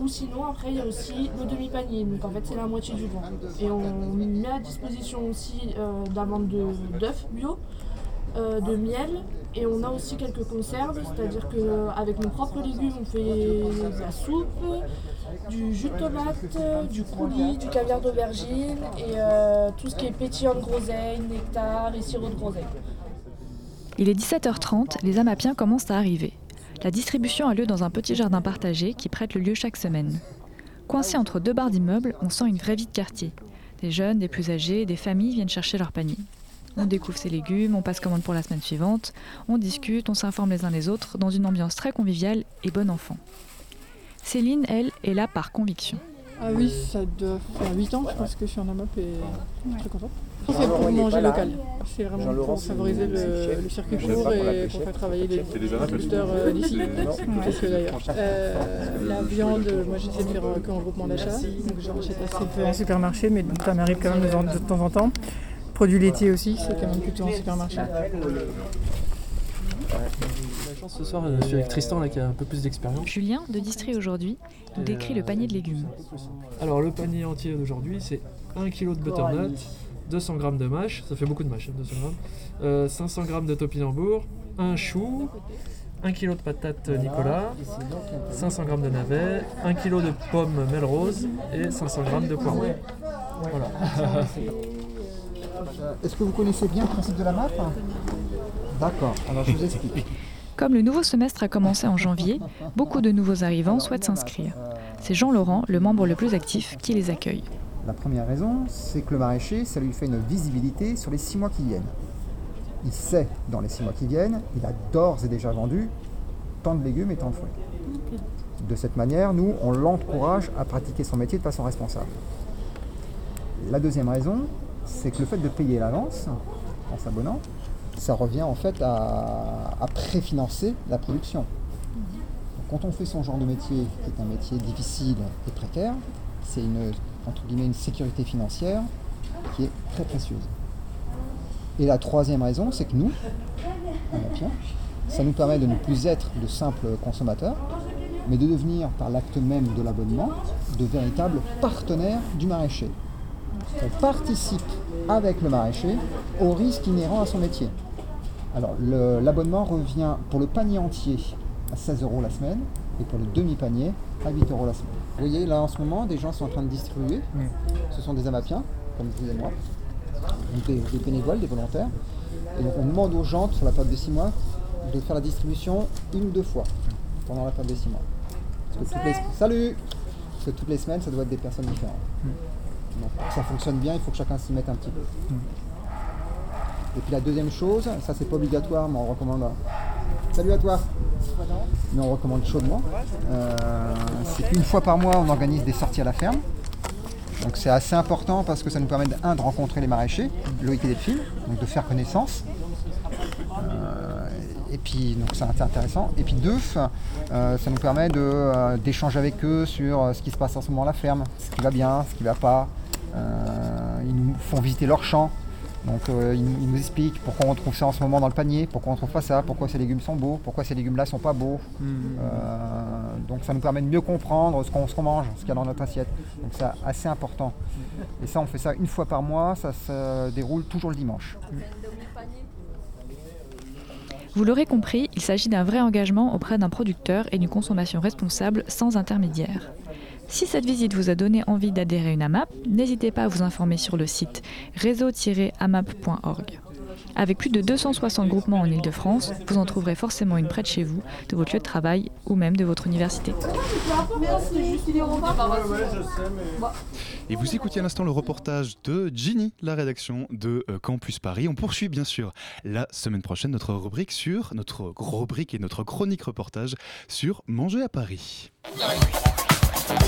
Ou sinon après il y a aussi le demi-panier, donc en fait c'est la moitié du vent. Et on met à disposition aussi euh, d'œufs bio, de miel et on a aussi quelques conserves, c'est-à-dire qu'avec nos propres légumes, on fait de la soupe, du jus de tomate, du coulis, du caviar d'aubergine et euh, tout ce qui est pétillant de groseille, nectar et sirop de groseille. Il est 17h30, les Amapiens commencent à arriver. La distribution a lieu dans un petit jardin partagé qui prête le lieu chaque semaine. Coincé entre deux barres d'immeubles, on sent une vraie vie de quartier. Des jeunes, des plus âgés, des familles viennent chercher leur panier. On découvre ses légumes, on passe commande pour la semaine suivante, on discute, on s'informe les uns les autres dans une ambiance très conviviale et bon enfant. Céline, elle, est là par conviction. Ah oui, ça doit faire 8 ans, je pense que je suis en AMAP et je suis très contente. C'est pour manger local. C'est vraiment pour favoriser le, le circuit court et pour faire travailler les producteurs euh, d'ici, d'ailleurs. Euh, la viande, moi j'essaie de faire euh, qu'en groupement d'achat, donc j'en achète assez peu en supermarché, mais ça m'arrive quand même de vendre de temps en temps. Produits laitiers aussi, c'est quand même plutôt en supermarché. La chance ce soir, je suis avec Tristan là, qui a un peu plus d'expérience. Julien, de Distri aujourd'hui, nous décrit le panier de légumes. Alors le panier entier d'aujourd'hui, c'est 1 kg de butternut, 200 g de mâche, ça fait beaucoup de mâche, hein, 200 grammes, euh, 500 g de topinambour, un chou, 1 kg de patates Nicolas, 500 g de navets, 1 kg de pommes Melrose et 500 g de poireaux. Voilà. Est-ce que vous connaissez bien le principe de la map? D'accord, alors je vous explique. Comme le nouveau semestre a commencé en janvier, beaucoup de nouveaux arrivants souhaitent s'inscrire. C'est Jean-Laurent, le membre le plus actif, qui les accueille. La première raison, c'est que le maraîcher, ça lui fait une visibilité sur les six mois qui viennent. Il sait, dans les six mois qui viennent, il a d'ores et déjà vendu tant de légumes et tant de fruits. De cette manière, nous, on l'encourage à pratiquer son métier de façon responsable. La deuxième raison, c'est que le fait de payer l'avance en s'abonnant, ça revient en fait à, préfinancer la production. Quand on fait son genre de métier, qui est un métier difficile et précaire, c'est une, entre sécurité financière qui est très précieuse. Et la troisième raison, c'est que nous, ça nous permet de ne plus être de simples consommateurs, mais de devenir, par l'acte même de l'abonnement, de véritables partenaires du maraîcher. On participe avec le maraîcher au risque inhérent à son métier. Alors l'abonnement revient pour le panier entier à 16 euros la semaine et pour le demi-panier à 8 euros la semaine. Vous voyez là en ce moment, des gens sont en train de distribuer. Ce sont des amapiens, comme vous et moi, des, des bénévoles, des volontaires. Et donc on demande aux gens sur la période de 6 mois de faire la distribution une ou deux fois pendant la période de 6 mois. Parce que toutes les... Salut Parce que toutes les semaines, ça doit être des personnes différentes. Donc, pour que ça fonctionne bien, il faut que chacun s'y mette un petit peu. Et puis la deuxième chose, ça c'est pas obligatoire, mais on recommande. Salut à toi Mais on recommande chaudement. Euh, c'est qu'une fois par mois, on organise des sorties à la ferme. Donc c'est assez important parce que ça nous permet, de, un, de rencontrer les maraîchers, Loïc et Delphine, donc de faire connaissance. Euh, et puis, donc c'est intéressant. Et puis deux, euh, ça nous permet de, d'échanger avec eux sur ce qui se passe en ce moment à la ferme, ce qui va bien, ce qui ne va pas. Ils nous font visiter leur champ. Donc euh, il, nous explique pourquoi on trouve ça en ce moment dans le panier, pourquoi on trouve pas ça, pourquoi ces légumes sont beaux, pourquoi ces légumes-là sont pas beaux. Hmm. Euh, donc ça nous permet de mieux comprendre ce qu'on mange, ce qu'il y a dans notre assiette. Donc c'est assez important. Et ça on fait ça une fois par mois, ça se déroule toujours le dimanche. Vous l'aurez compris, il s'agit d'un vrai engagement auprès d'un producteur et d'une consommation responsable sans intermédiaire. Si cette visite vous a donné envie d'adhérer à une AMAP, n'hésitez pas à vous informer sur le site réseau-amap.org. Avec plus de 260 groupements en Ile-de-France, vous en trouverez forcément une près de chez vous, de votre lieu de travail ou même de votre université. Et vous écoutiez à l'instant le reportage de Ginny, la rédaction de euh, Campus Paris. On poursuit bien sûr la semaine prochaine notre rubrique sur notre rubrique et notre chronique reportage sur Manger à Paris.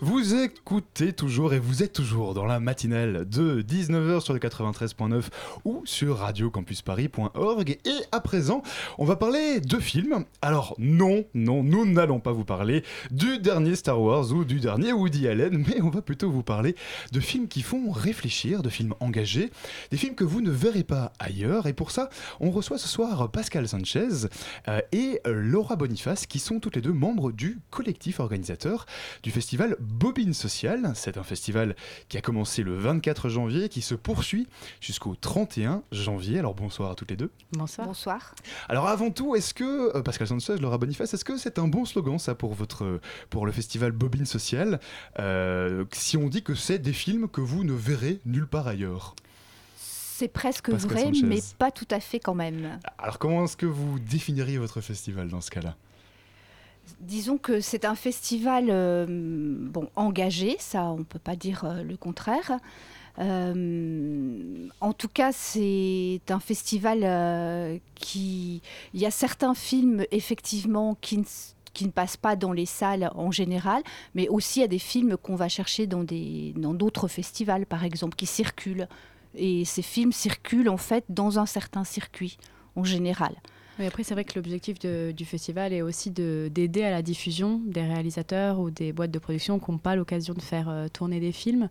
Vous écoutez toujours et vous êtes toujours dans la matinale de 19h sur le 93.9 ou sur radiocampusparis.org. Et à présent, on va parler de films. Alors non, non, nous n'allons pas vous parler du dernier Star Wars ou du dernier Woody Allen, mais on va plutôt vous parler de films qui font réfléchir, de films engagés, des films que vous ne verrez pas ailleurs. Et pour ça, on reçoit ce soir Pascal Sanchez euh, et Laura Boniface, qui sont toutes les deux membres du collectif organisateur du festival Bobine Sociale. C'est un festival qui a commencé le 24 janvier, qui se poursuit jusqu'au 31 janvier. Alors bonsoir à toutes les deux. Bonsoir. Bonsoir. Alors avant tout, est-ce que, euh, Pascal Sanchez, Laura Boniface, est-ce que c'est un bon slogan ça pour, votre, pour le festival Bobine Sociale? Euh, Si on dit que c'est des films que vous ne verrez nulle part ailleurs c'est presque vrai, mais pas tout à fait quand même. Alors comment est-ce que vous définiriez votre festival dans ce cas-là? Disons que c'est un festival euh, bon, engagé, ça on ne peut pas dire euh, le contraire. Euh, en tout cas, c'est un festival qui... Il y a certains films, effectivement, qui ne, qui ne passent pas dans les salles en général, mais aussi il y a des films qu'on va chercher dans d'autres dans festivals, par exemple, qui circulent. Et ces films circulent, en fait, dans un certain circuit, en général après, c'est vrai que l'objectif du festival est aussi d'aider à la diffusion des réalisateurs ou des boîtes de production qui n'ont pas l'occasion de faire euh, tourner des films.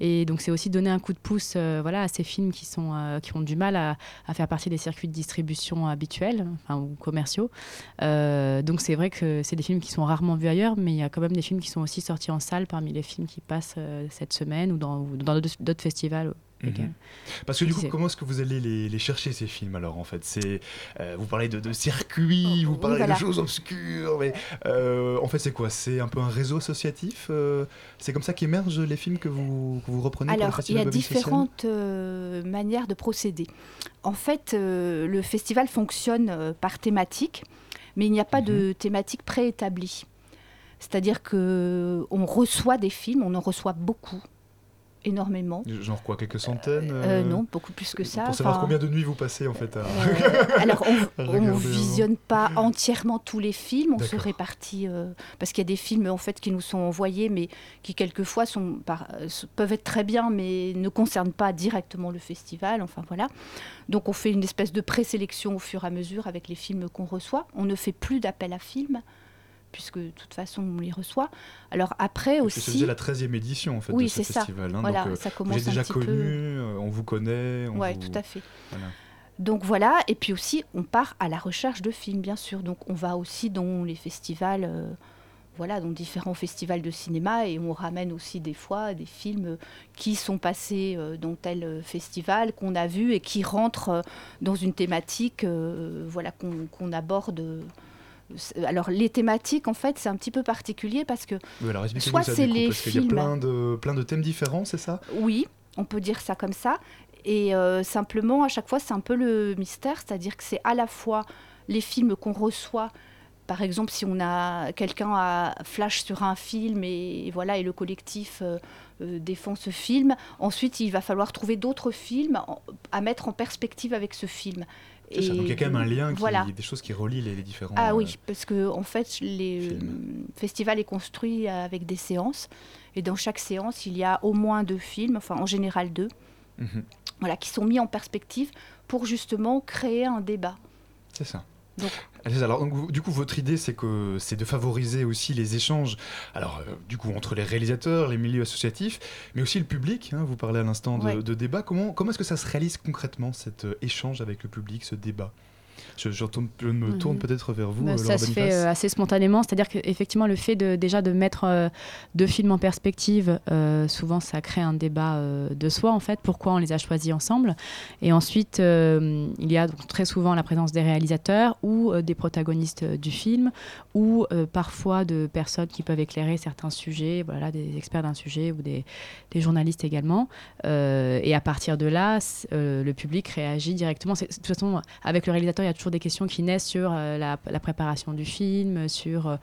Et donc, c'est aussi donner un coup de pouce euh, voilà, à ces films qui, sont, euh, qui ont du mal à, faire partie des circuits de distribution habituels ou commerciaux. donc, c'est vrai que c'est des films qui sont rarement vus ailleurs, mais il y a quand même des films qui sont aussi sortis en salle parmi les films qui passent cette semaine ou dans d'autres festivals Mhm. Parce que du coup, comment est-ce que vous allez les, chercher ces films alors en fait? C'est euh, vous parlez de, circuits, oh, vous parlez de choses obscures, mais euh, en fait c'est quoi? C'est un peu un réseau associatif euh, C'est comme ça qu'émergent les films que vous, que vous reprenez Alors, pour le festival il y a différentes manières de procéder. En fait, le festival fonctionne par thématique, mais il n'y a pas de mhm. thématique préétablie. C'est-à-dire que on reçoit des films, on en reçoit beaucoup énormément. Genre quoi, quelques centaines euh, Non, beaucoup plus que ça. Pour savoir combien de nuits vous passez en fait à... Euh, alors on ne visionne pas entièrement tous les films, on se répartit euh, parce qu'il y a des films en fait qui nous sont envoyés, mais qui quelquefois sont par, peuvent être très bien, mais ne concernent pas directement le festival. Enfin voilà. Donc on fait une espèce de présélection au fur et à mesure avec les films qu'on reçoit. On ne fait plus d'appel à films puisque de toute façon on les reçoit. Alors après aussi. C'est la 13e édition en fait oui, de ce festival. Hein, voilà, donc, euh, ça commence vous êtes déjà connu, euh, on vous connaît. Oui, tout à fait. Donc voilà, et puis aussi on part à la recherche de films bien sûr. Donc on va aussi dans les festivals. Euh, voilà, dans différents festivals de cinéma et on ramène aussi des fois des films qui sont passés dans tel festival qu'on a vu et qui rentrent dans une thématique voilà, qu'on aborde alors les thématiques en fait c'est un petit peu particulier parce que soit c'est les parce films y a plein de plein de thèmes différents c'est ça? Oui on peut dire ça comme ça. Et euh, simplement à chaque fois c'est un peu le mystère c'est-à-dire que c'est à la fois les films qu'on reçoit. Par exemple, si on a quelqu'un a flash sur un film et, voilà et le collectif euh, euh, défend ce film, ensuite il va falloir trouver d'autres films à mettre en perspective avec ce film. Et ça, donc il y a quand même un lien, qui, voilà. des choses qui relient les, différents. Ah oui, parce que en fait, le festival est construit avec des séances, et dans chaque séance, il y a au moins deux films, enfin en général deux, mhm. voilà, qui sont mis en perspective pour justement créer un débat. C'est ça. Donc, alors, du coup, votre idée, c'est que c'est de favoriser aussi les échanges. Alors, euh, du coup, entre les réalisateurs, les milieux associatifs, mais aussi le public. Hein, vous parlez à l'instant de, de, débat. Comment, comment est-ce que ça se réalise concrètement cet euh, échange avec le public, ce débat? Je, je, me tourne mhm. peut-être vers vous. Bah, ça se fait euh, assez spontanément, c'est-à-dire qu'effectivement le fait de, déjà de mettre euh, deux films en perspective, euh, souvent ça crée un débat de soi en fait, pourquoi on les a choisis ensemble. Et ensuite, il y a donc, très souvent la présence des réalisateurs ou des protagonistes du film, ou parfois de personnes qui peuvent éclairer certains sujets, voilà, des experts d'un sujet ou des, des, journalistes également. et à partir de là, le public réagit directement. De toute façon, avec le réalisateur, y a toujours des questions qui naissent sur euh, la, préparation du film, sur euh,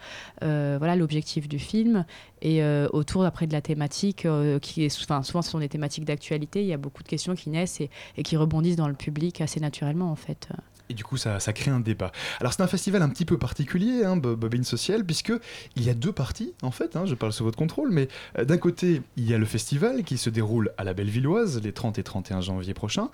euh, voilà l'objectif du film et autour après de la thématique qui est souvent ce sont des thématiques d'actualité. Il y a beaucoup de questions qui naissent et, et qui rebondissent dans le public assez naturellement en fait. Et du coup, ça, crée un débat. Alors, c'est un festival un petit peu particulier, hein, Bobine Social, puisque il y a deux parties, en fait. Hein, je parle sous votre contrôle, mais euh, d'un côté, il y a le festival qui se déroule à la Bellevilloise les 30 et 31 janvier prochains.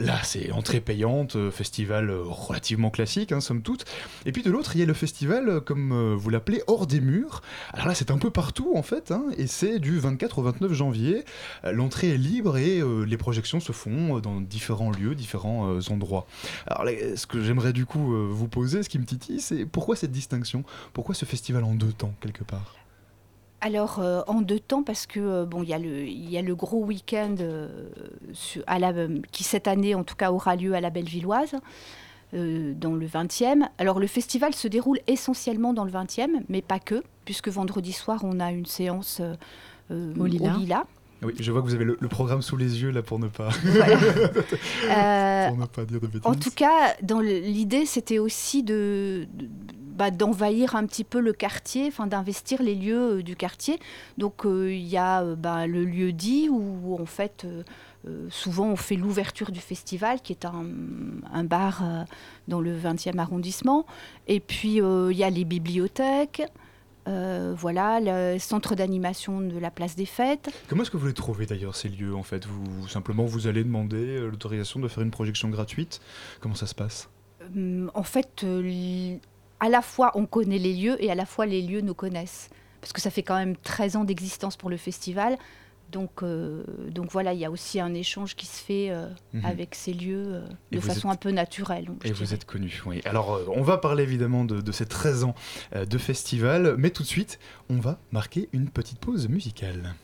Là, c'est entrée payante, euh, festival euh, relativement classique, hein, somme toute. Et puis de l'autre, il y a le festival, comme vous l'appelez, hors des murs. Alors là, c'est un peu partout, en fait, hein, et c'est du 24 au 29 janvier. L'entrée est libre et les projections se font dans différents lieux, différents endroits. Alors, ce que j'aimerais du coup euh, vous poser, ce qui me titille, c'est pourquoi cette distinction? Pourquoi ce festival en deux temps, quelque part? Alors euh, en deux temps parce que euh, bon il y a le il y a le gros week-end qui cette année en tout cas aura lieu à la Bellevilloise dans le 20e. Alors le festival se déroule essentiellement dans le 20e mais pas que puisque vendredi soir on a une séance au Lila. Oui, je vois que vous avez le, programme sous les yeux là pour ne pas, euh, pour ne pas dire de bêtises. En tout cas, dans l'idée, c'était aussi de, bah, d'envahir un petit peu le quartier, enfin d'investir les lieux euh, du quartier. Donc euh, il y a bah, le lieu dit où en fait souvent on fait l'ouverture du festival, qui est un, un bar dans le 20e arrondissement. Et puis il y a les bibliothèques. Euh, voilà, le centre d'animation de la place des fêtes. Comment est-ce que vous les trouvez d'ailleurs ces lieux en fait? Vous, Simplement vous allez demander euh, l'autorisation de faire une projection gratuite? Comment ça se passe? Euh, En fait, à la fois on connaît les lieux et à la fois les lieux nous connaissent. Parce que ça fait quand même 13 ans d'existence pour le festival. Donc, euh, donc voilà, il y a aussi un échange qui se fait euh, mhm. avec ces lieux euh, de façon un peu naturelle. et vous êtes connu, oui. Alors, on va parler évidemment de, de ces 13 ans de festival, mais tout de suite, on va marquer une petite pause musicale.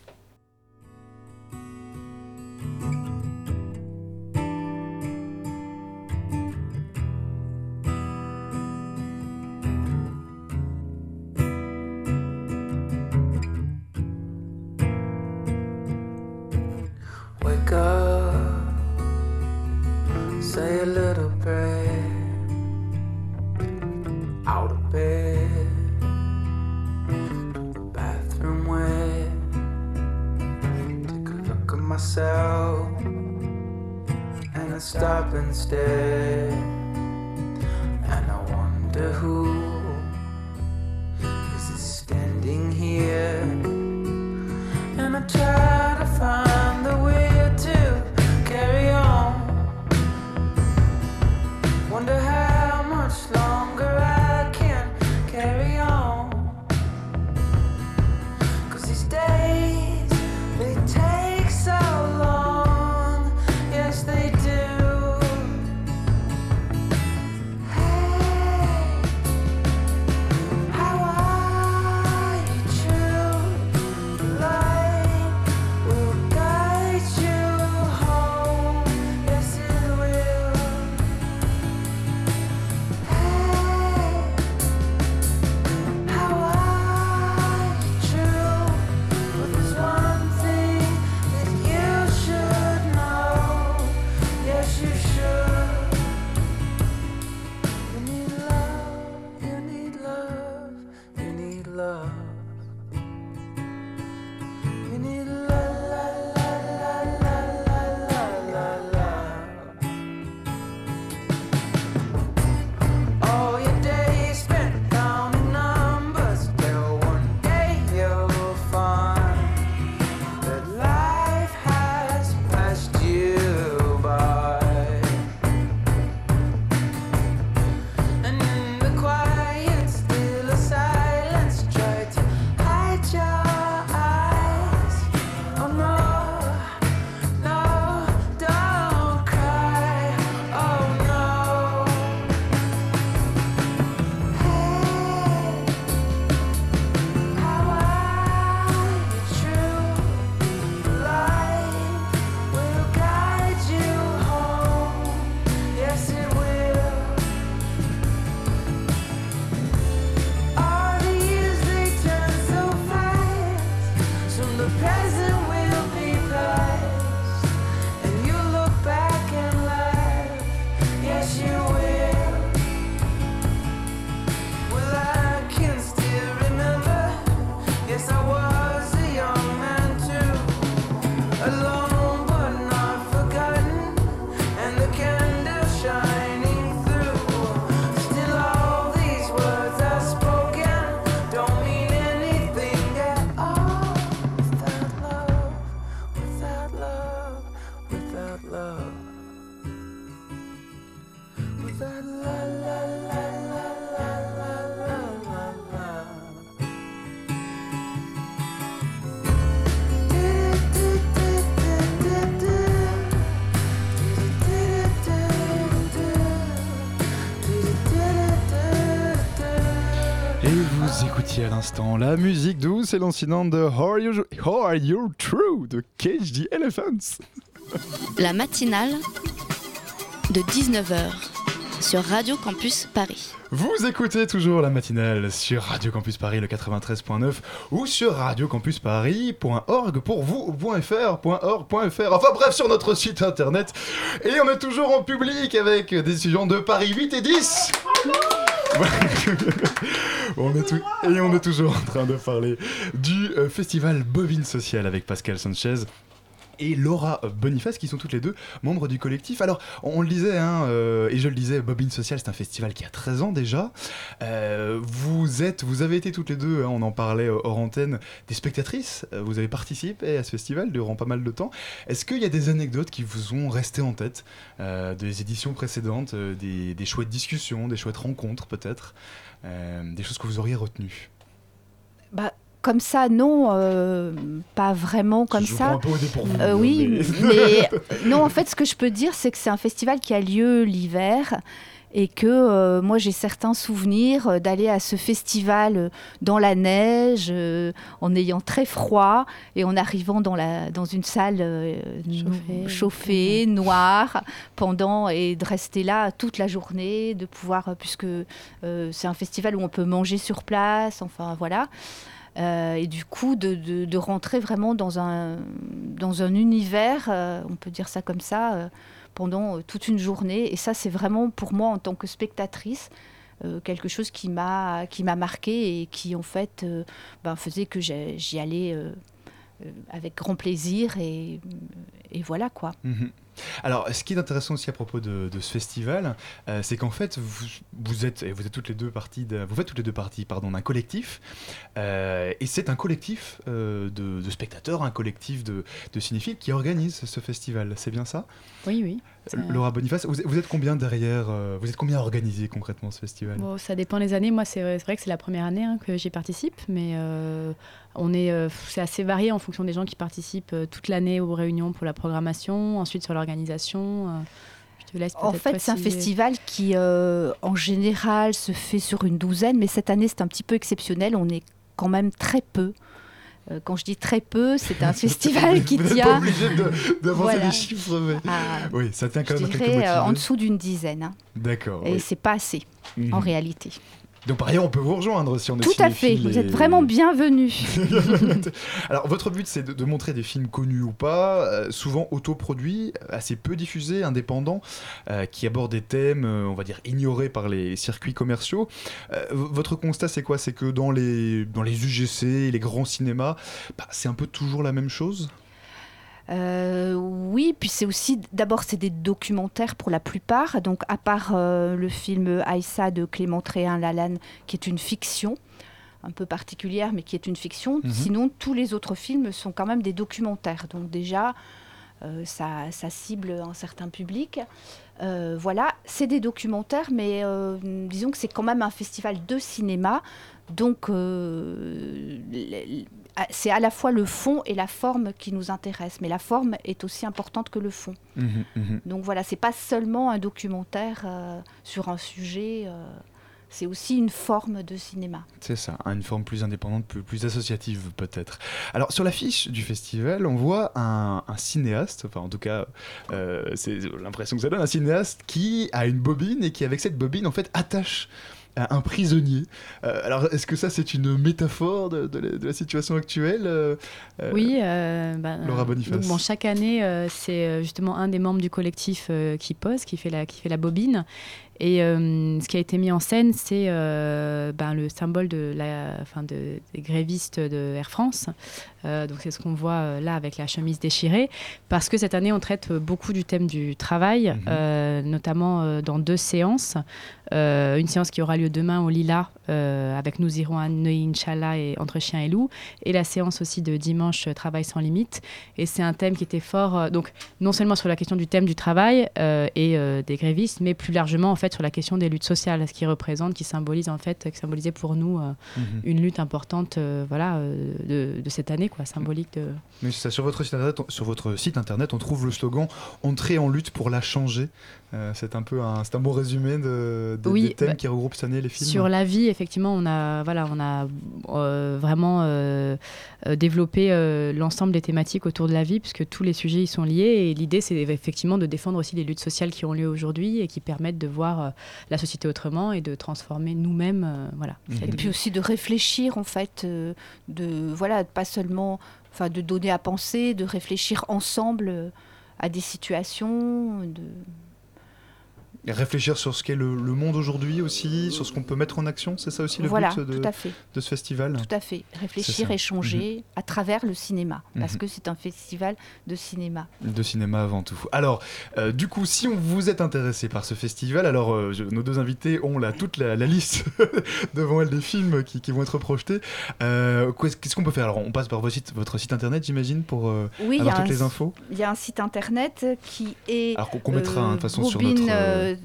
L'instant la musique douce et lancinante de How Are You, How Are You True de Cage the Elephants. La matinale de 19h sur Radio Campus Paris. Vous écoutez toujours la matinale sur Radio Campus Paris le 93.9 ou sur radiocampusparis.org pour vous, .fr, .org.fr, enfin bref sur notre site internet. Et on est toujours en public avec des étudiants de Paris 8 et 10. on est et on est toujours en train de parler du euh, festival Bobine Social avec Pascal Sanchez et Laura Boniface qui sont toutes les deux membres du collectif. Alors on, le disait, hein, euh, et je le disais, Bobine Social c'est un festival qui a 13 ans déjà. Euh, vous êtes, vous avez été toutes les deux, hein, on en parlait hors antenne, des spectatrices. Euh, Vous avez participé à ce festival durant pas mal de temps. Est-ce qu'il y a des anecdotes qui vous ont resté en tête des éditions précédentes, des, chouettes discussions, des chouettes rencontres peut-être, des choses que vous auriez retenues? Bah, comme ça, non, euh, pas vraiment comme Je vous ça. dépourvu, Euh, hein, oui, mais- mais non, en fait, ce que je peux dire, c'est que c'est un festival qui a lieu l'hiver et que euh, moi j'ai certains souvenirs d'aller à ce festival dans la neige, euh, en ayant très froid et en arrivant dans, la, dans une salle euh, nou- chauffée, noire, pendant et de rester là toute la journée, de pouvoir, puisque euh, c'est un festival où on peut manger sur place, enfin voilà. Euh, et du coup, de, rentrer vraiment dans un, univers, euh, on peut dire ça comme ça, euh, pendant toute une journée. Et ça, c'est vraiment pour moi, en tant que spectatrice, quelque chose qui m'a qui m'a marqué et qui, en fait, ben, faisait que j'y allais avec grand plaisir. Et, et voilà, quoi. Mhm. Alors, ce qui est intéressant aussi à propos de, ce festival, euh, c'est qu'en fait, vous, êtes, vous êtes toutes les deux parties, vous faites toutes les deux parties, pardon, d'un collectif, euh, et c'est un collectif euh, de, de spectateurs, un collectif de, de cinéphiles qui organise ce festival. C'est bien ça? Oui, oui. Euh, Laura Boniface, vous, vous êtes combien derrière euh, Vous êtes combien organisé concrètement ce festival? Bon, ça dépend des années. Moi, c'est c'est vrai que c'est la première année hein, que j'y participe, mais euh, on est, euh, c'est assez varié en fonction des gens qui participent euh, toute l'année aux réunions pour la programmation, ensuite sur l'organisation. euh, je te laisse En fait, c'est un festival qui, euh, en général, se fait sur une douzaine, mais cette année, c'est un petit peu exceptionnel. On est quand même très peu. Euh, quand je dis très peu, c'est un festival qui Vous n'êtes tient. pas obligé de- d'avancer Voilà. des chiffres, mais... Ah, oui, ça tient quand je même quelques dirais, euh, en dessous d'une dizaine. hein. D'accord. Et oui. c'est pas assez, Mhm. en réalité. Donc par ailleurs, on peut vous rejoindre si on est Tout à fait, vous et- êtes vraiment bienvenus. Alors, votre but, c'est de, de montrer des films connus ou pas, euh, souvent autoproduits, assez peu diffusés, indépendants, euh, qui abordent des thèmes, euh, on va dire, ignorés par les circuits commerciaux. Euh, votre constat, c'est quoi? C'est que dans les, dans les UGC, les grands cinémas, bah, c'est un peu toujours la même chose? Euh, oui, puis c'est aussi, d'abord, c'est des documentaires pour la plupart. Donc, à part euh, le film Aïssa de Clément Tréhin Lalanne, qui est une fiction, un peu particulière, mais qui est une fiction. Mhm. Sinon, tous les autres films sont quand même des documentaires. Donc, déjà, euh, ça, ça cible un certain public. Euh, voilà, c'est des documentaires, mais euh, disons que c'est quand même un festival de cinéma. Donc, c'est à la fois le fond et la forme qui nous intéressent. Mais la forme est aussi importante que le fond. Donc voilà, c'est pas seulement un documentaire euh, sur un sujet, euh, c'est aussi une forme de cinéma. C'est ça, une forme plus indépendante, plus, plus associative peut-être. Alors sur l'affiche du festival, on voit un, un cinéaste, enfin en tout cas euh, c'est l'impression que ça donne, un cinéaste qui a une bobine et qui avec cette bobine en fait attache un prisonnier. Euh, alors est-ce que ça c'est une métaphore de, de la, de la situation actuelle euh, euh, Oui, euh, bah, Laura Boniface. bon, chaque année, c'est justement un des membres du collectif qui pose, qui fait la, qui fait la bobine. Et euh, ce qui a été mis en scène, c'est euh, ben, le symbole de la, de- des grévistes de Air France. Euh, donc c'est ce qu'on voit là avec la chemise déchirée. Parce que cette année, on traite beaucoup du thème du travail, euh, notamment dans deux séances. une séance qui aura lieu demain au Lila, avec Nous irons à Neuilly, Inch'Allah et Entre chiens et loups, et la séance aussi de dimanche Travail sans limite. Et c'est un thème qui était fort, donc non seulement sur la question du thème du travail et des grévistes, mais plus largement en fait sur la question des luttes sociales, ce qui représente, qui symbolise en fait, qui symbolisait pour nous mhm. une lutte importante, voilà, de, de, cette année, quoi, symbolique de. Mais ça, sur votre site internet, sur votre site internet, on trouve le slogan "Entrer en lutte pour la changer". Euh, c'est un peu un, c'est un bon résumé de, des thèmes bah, qui regroupent cette année les films. Sur la vie, effectivement, on a, voilà, on a euh, vraiment euh, développé l'ensemble des thématiques autour de la vie, puisque tous les sujets y sont liés. Et l'idée, c'est effectivement de défendre aussi les luttes sociales qui ont lieu aujourd'hui et qui permettent de voir la société autrement et de transformer nous-mêmes, voilà. Mhm. Et puis aussi de réfléchir, en fait, de voilà, pas seulement, enfin, de donner à penser, de réfléchir ensemble à des situations, de réfléchir sur ce qu'est le, monde aujourd'hui aussi, sur ce qu'on peut mettre en action, c'est ça aussi le but de, de, ce festival? Tout à fait, réfléchir, échanger mhm. à travers le cinéma, parce mhm. que c'est un festival de cinéma. De cinéma avant tout. Alors, euh, du coup, si on vous êtes intéressé par ce festival, alors euh, nos deux invités ont la, toute la, liste devant elles des films qui, vont être projetés. Euh, qu'est-ce qu'on peut faire? Alors, on passe par votre site, votre site internet, j'imagine, pour avoir toutes les infos? Il y a un site internet qui est... Alors qu'on mettra hein, de toute façon sur notre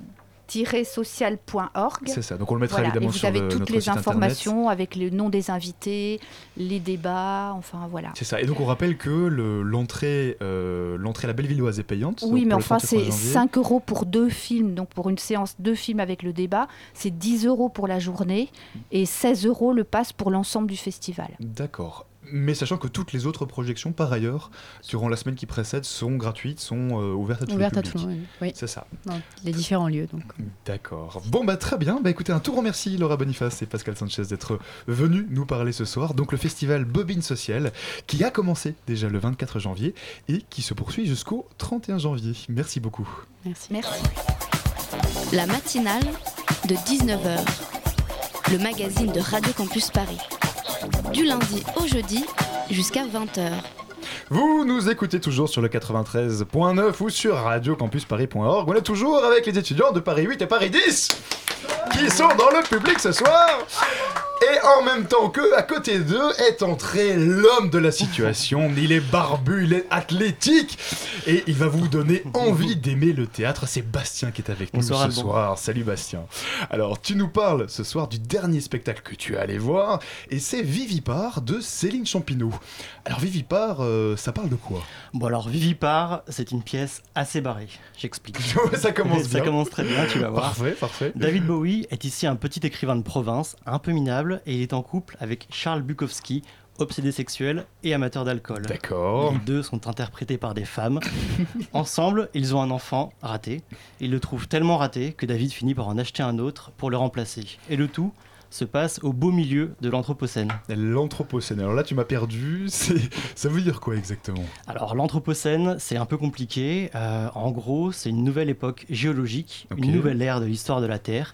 social.org. C'est ça, donc on le mettra évidemment sur Vous avez toutes les informations avec le nom des invités, les débats, enfin voilà. C'est ça, et donc on rappelle que l'entrée euh, l'entrée à la Bellevilloise est payante. Oui, mais enfin c'est 5 euros pour deux films, donc pour une séance deux films avec le débat, c'est 10 euros pour la journée et 16 euros le pass pour l'ensemble du festival. D'accord mais sachant que toutes les autres projections, par ailleurs, durant la semaine qui précède, sont gratuites, sont euh, ouvertes à tout le public. À tout, oui. oui. C'est ça. les différents lieux, donc. D'accord. Bon, bah très bien. Bah écoutez, un tout grand merci, Laura Boniface et Pascal Sanchez, d'être venus nous parler ce soir. Donc, le festival Bobine Sociale, qui a commencé déjà le 24 janvier et qui se poursuit jusqu'au 31 janvier. Merci beaucoup. Merci. Merci. La matinale de 19h, le magazine de Radio Campus Paris du lundi au jeudi jusqu'à 20h. Vous nous écoutez toujours sur le 93.9 ou sur radiocampusparis.org. On est toujours avec les étudiants de Paris 8 et Paris 10 qui sont dans le public ce soir. Et en même temps que, à côté d'eux, est entré l'homme de la situation. Il est barbu, il est athlétique. Et il va vous donner envie d'aimer le théâtre. C'est Bastien qui est avec nous ce soir. Salut Bastien. Alors, tu nous parles ce soir du dernier spectacle que tu es allé voir. Et c'est Vivipar de Céline Champineau. Alors, Vivipar, euh, ça parle de quoi? Bon, alors, Vivipar, c'est une pièce assez barrée. J'explique. ça commence bien. Ça commence très bien, tu vas voir. Parfait, parfait. David Bowie est ici un petit écrivain de province, un peu minable et il est en couple avec Charles Bukowski, obsédé sexuel et amateur d'alcool. D'accord. Les deux sont interprétés par des femmes. Ensemble, ils ont un enfant raté. Ils le trouvent tellement raté que David finit par en acheter un autre pour le remplacer. Et le tout se passe au beau milieu de l'Anthropocène. L'Anthropocène, alors là tu m'as perdu, ça veut dire quoi exactement? Alors l'Anthropocène, c'est un peu compliqué. Euh, en gros, c'est une nouvelle époque géologique, une nouvelle ère de l'histoire de la Terre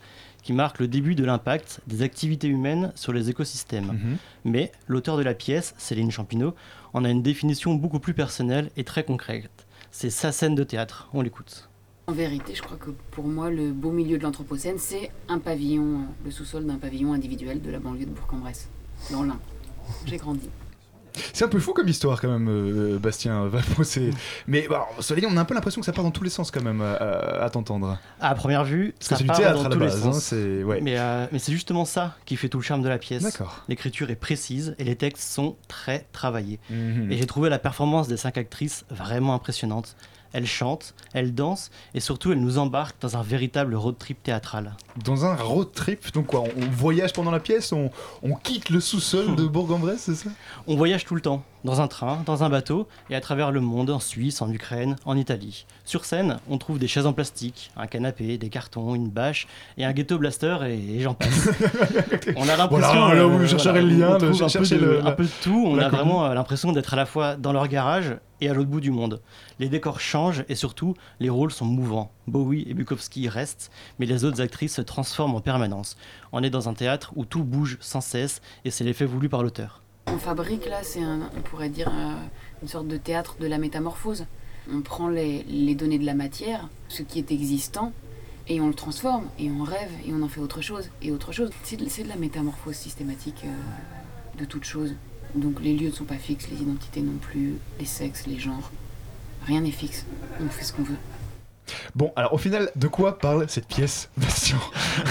qui marque le début de l'impact des activités humaines sur les écosystèmes. Mhm. Mais l'auteur de la pièce, Céline Champineau, en a une définition beaucoup plus personnelle et très concrète. C'est sa scène de théâtre. On l'écoute. En vérité, je crois que pour moi, le beau milieu de l'Anthropocène, c'est un pavillon, euh, le sous-sol d'un pavillon individuel de la banlieue de Bourg-en-Bresse, dans l'Ain. J'ai grandi. C'est un peu fou comme histoire quand même, euh, Bastien. Mais bon, cela dit, on a un peu l'impression que ça part dans tous les sens quand même à, t'entendre. À première vue, ça c'est part théâtre dans tous les sens. Hein, ouais. Mais, euh, mais c'est justement ça qui fait tout le charme de la pièce. D'accord. L'écriture est précise et les textes sont très travaillés. Mhm. Et j'ai trouvé la performance des cinq actrices vraiment impressionnante. Elle chante, elle danse et surtout elle nous embarque dans un véritable road trip théâtral. Dans un road trip Donc quoi On voyage pendant la pièce On, quitte le sous-sol de Bourg-en-Bresse, c'est ça? On voyage tout le temps, dans un train, dans un bateau et à travers le monde, en Suisse, en Ukraine, en Italie. Sur scène, on trouve des chaises en plastique, un canapé, des cartons, une bâche et un ghetto blaster et, j'en passe. on a l'impression. Voilà, là, vous chercherez le lien, un, peu de, un peu de tout. On a vraiment euh, l'impression d'être à la fois dans leur garage et à l'autre bout du monde. Les décors changent et surtout, les rôles sont mouvants. Bowie et Bukowski restent, mais les autres actrices se transforment en permanence. On est dans un théâtre où tout bouge sans cesse et c'est l'effet voulu par l'auteur. On fabrique là, c'est on pourrait dire euh, une sorte de théâtre de la métamorphose. On prend les, données de la matière, ce qui est existant, et on le transforme, et on rêve, et on en fait autre chose, et autre chose. C'est de, c'est de la métamorphose systématique euh, de toute chose. Donc les lieux ne sont pas fixes, les identités non plus, les sexes, les genres. Rien n'est fixe. On fait ce qu'on veut. Bon, alors au final, de quoi parle cette pièce, Bastien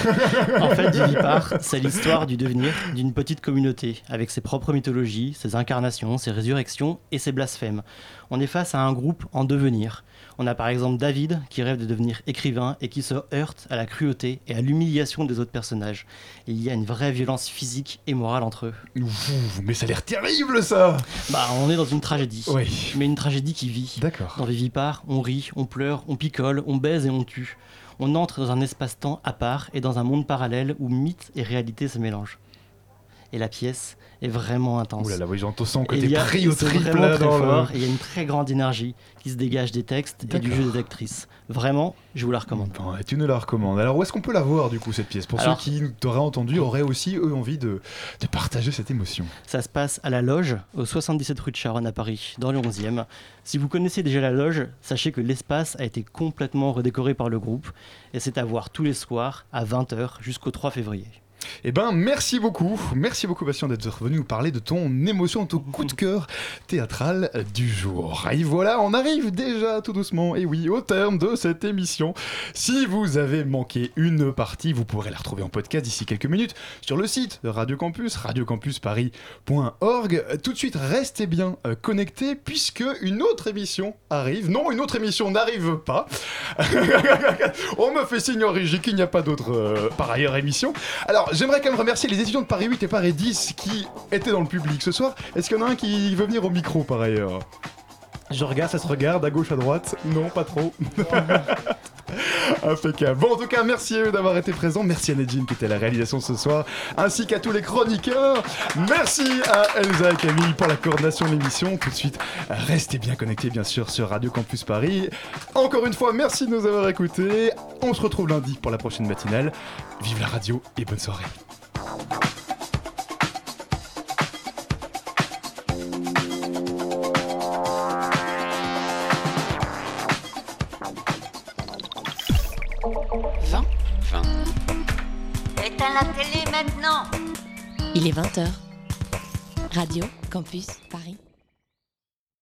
En fait, Vivipar, c'est l'histoire du devenir d'une petite communauté, avec ses propres mythologies, ses incarnations, ses résurrections et ses blasphèmes. On est face à un groupe en devenir. On a par exemple David, qui rêve de devenir écrivain et qui se heurte à la cruauté et à l'humiliation des autres personnages. Il y a une vraie violence physique et morale entre eux. Mais ça a l'air terrible ça Bah, on est dans une tragédie. Oui. Mais une tragédie qui vit. D'accord. Dans Vivipar, on rit, on pleure, on picole, on baise et on tue. On entre dans un espace-temps à part et dans un monde parallèle où mythe et réalité se mélangent. Et la pièce est vraiment intense. Ouh là là, oui, j'entends y a- pris au triple là, dans fort, il y a une très grande énergie qui se dégage des textes et du jeu des actrices. Vraiment, je vous la recommande. Bon, et tu nous la recommandes. Alors où est-ce qu'on peut la voir du coup cette pièce? Pour Alors- ceux qui t'auraient entendu, auraient aussi eux envie de, de partager cette émotion. Ça se passe à la Loge, au 77 rue de Charonne à Paris, dans le 11e. Si vous connaissez déjà la Loge, sachez que l'espace a été complètement redécoré par le groupe, et c'est à voir tous les soirs à 20h jusqu'au 3 février. Eh ben, merci beaucoup. Merci beaucoup, Bastien, d'être revenu nous parler de ton émotion, de ton coup de cœur théâtral du jour. Et voilà, on arrive déjà tout doucement, et oui, au terme de cette émission. Si vous avez manqué une partie, vous pourrez la retrouver en podcast d'ici quelques minutes sur le site de Radio Campus, radiocampusparis.org. Tout de suite, restez bien euh, connectés, puisque une autre émission arrive. Non, une autre émission n'arrive pas. On me fait signe en régie qu'il n'y a pas d'autre, euh, par ailleurs, émission. Alors, j'aimerais quand même remercier les étudiants de Paris 8 et Paris 10 qui étaient dans le public ce soir. Est-ce qu'il y en a un qui veut venir au micro, par ailleurs? Je regarde, ça se regarde, à gauche, à droite. Non, pas trop. Impeccable. Bon, en tout cas, merci à eux d'avoir été présents. Merci à Nadine qui était la réalisation ce soir, ainsi qu'à tous les chroniqueurs. Merci à Elsa et Camille pour la coordination de l'émission. Tout de suite, restez bien connectés, bien sûr, sur Radio Campus Paris. Encore une fois, merci de nous avoir écoutés. On se retrouve lundi pour la prochaine matinale. Vive la radio et bonne soirée. Il est 20h. Radio Campus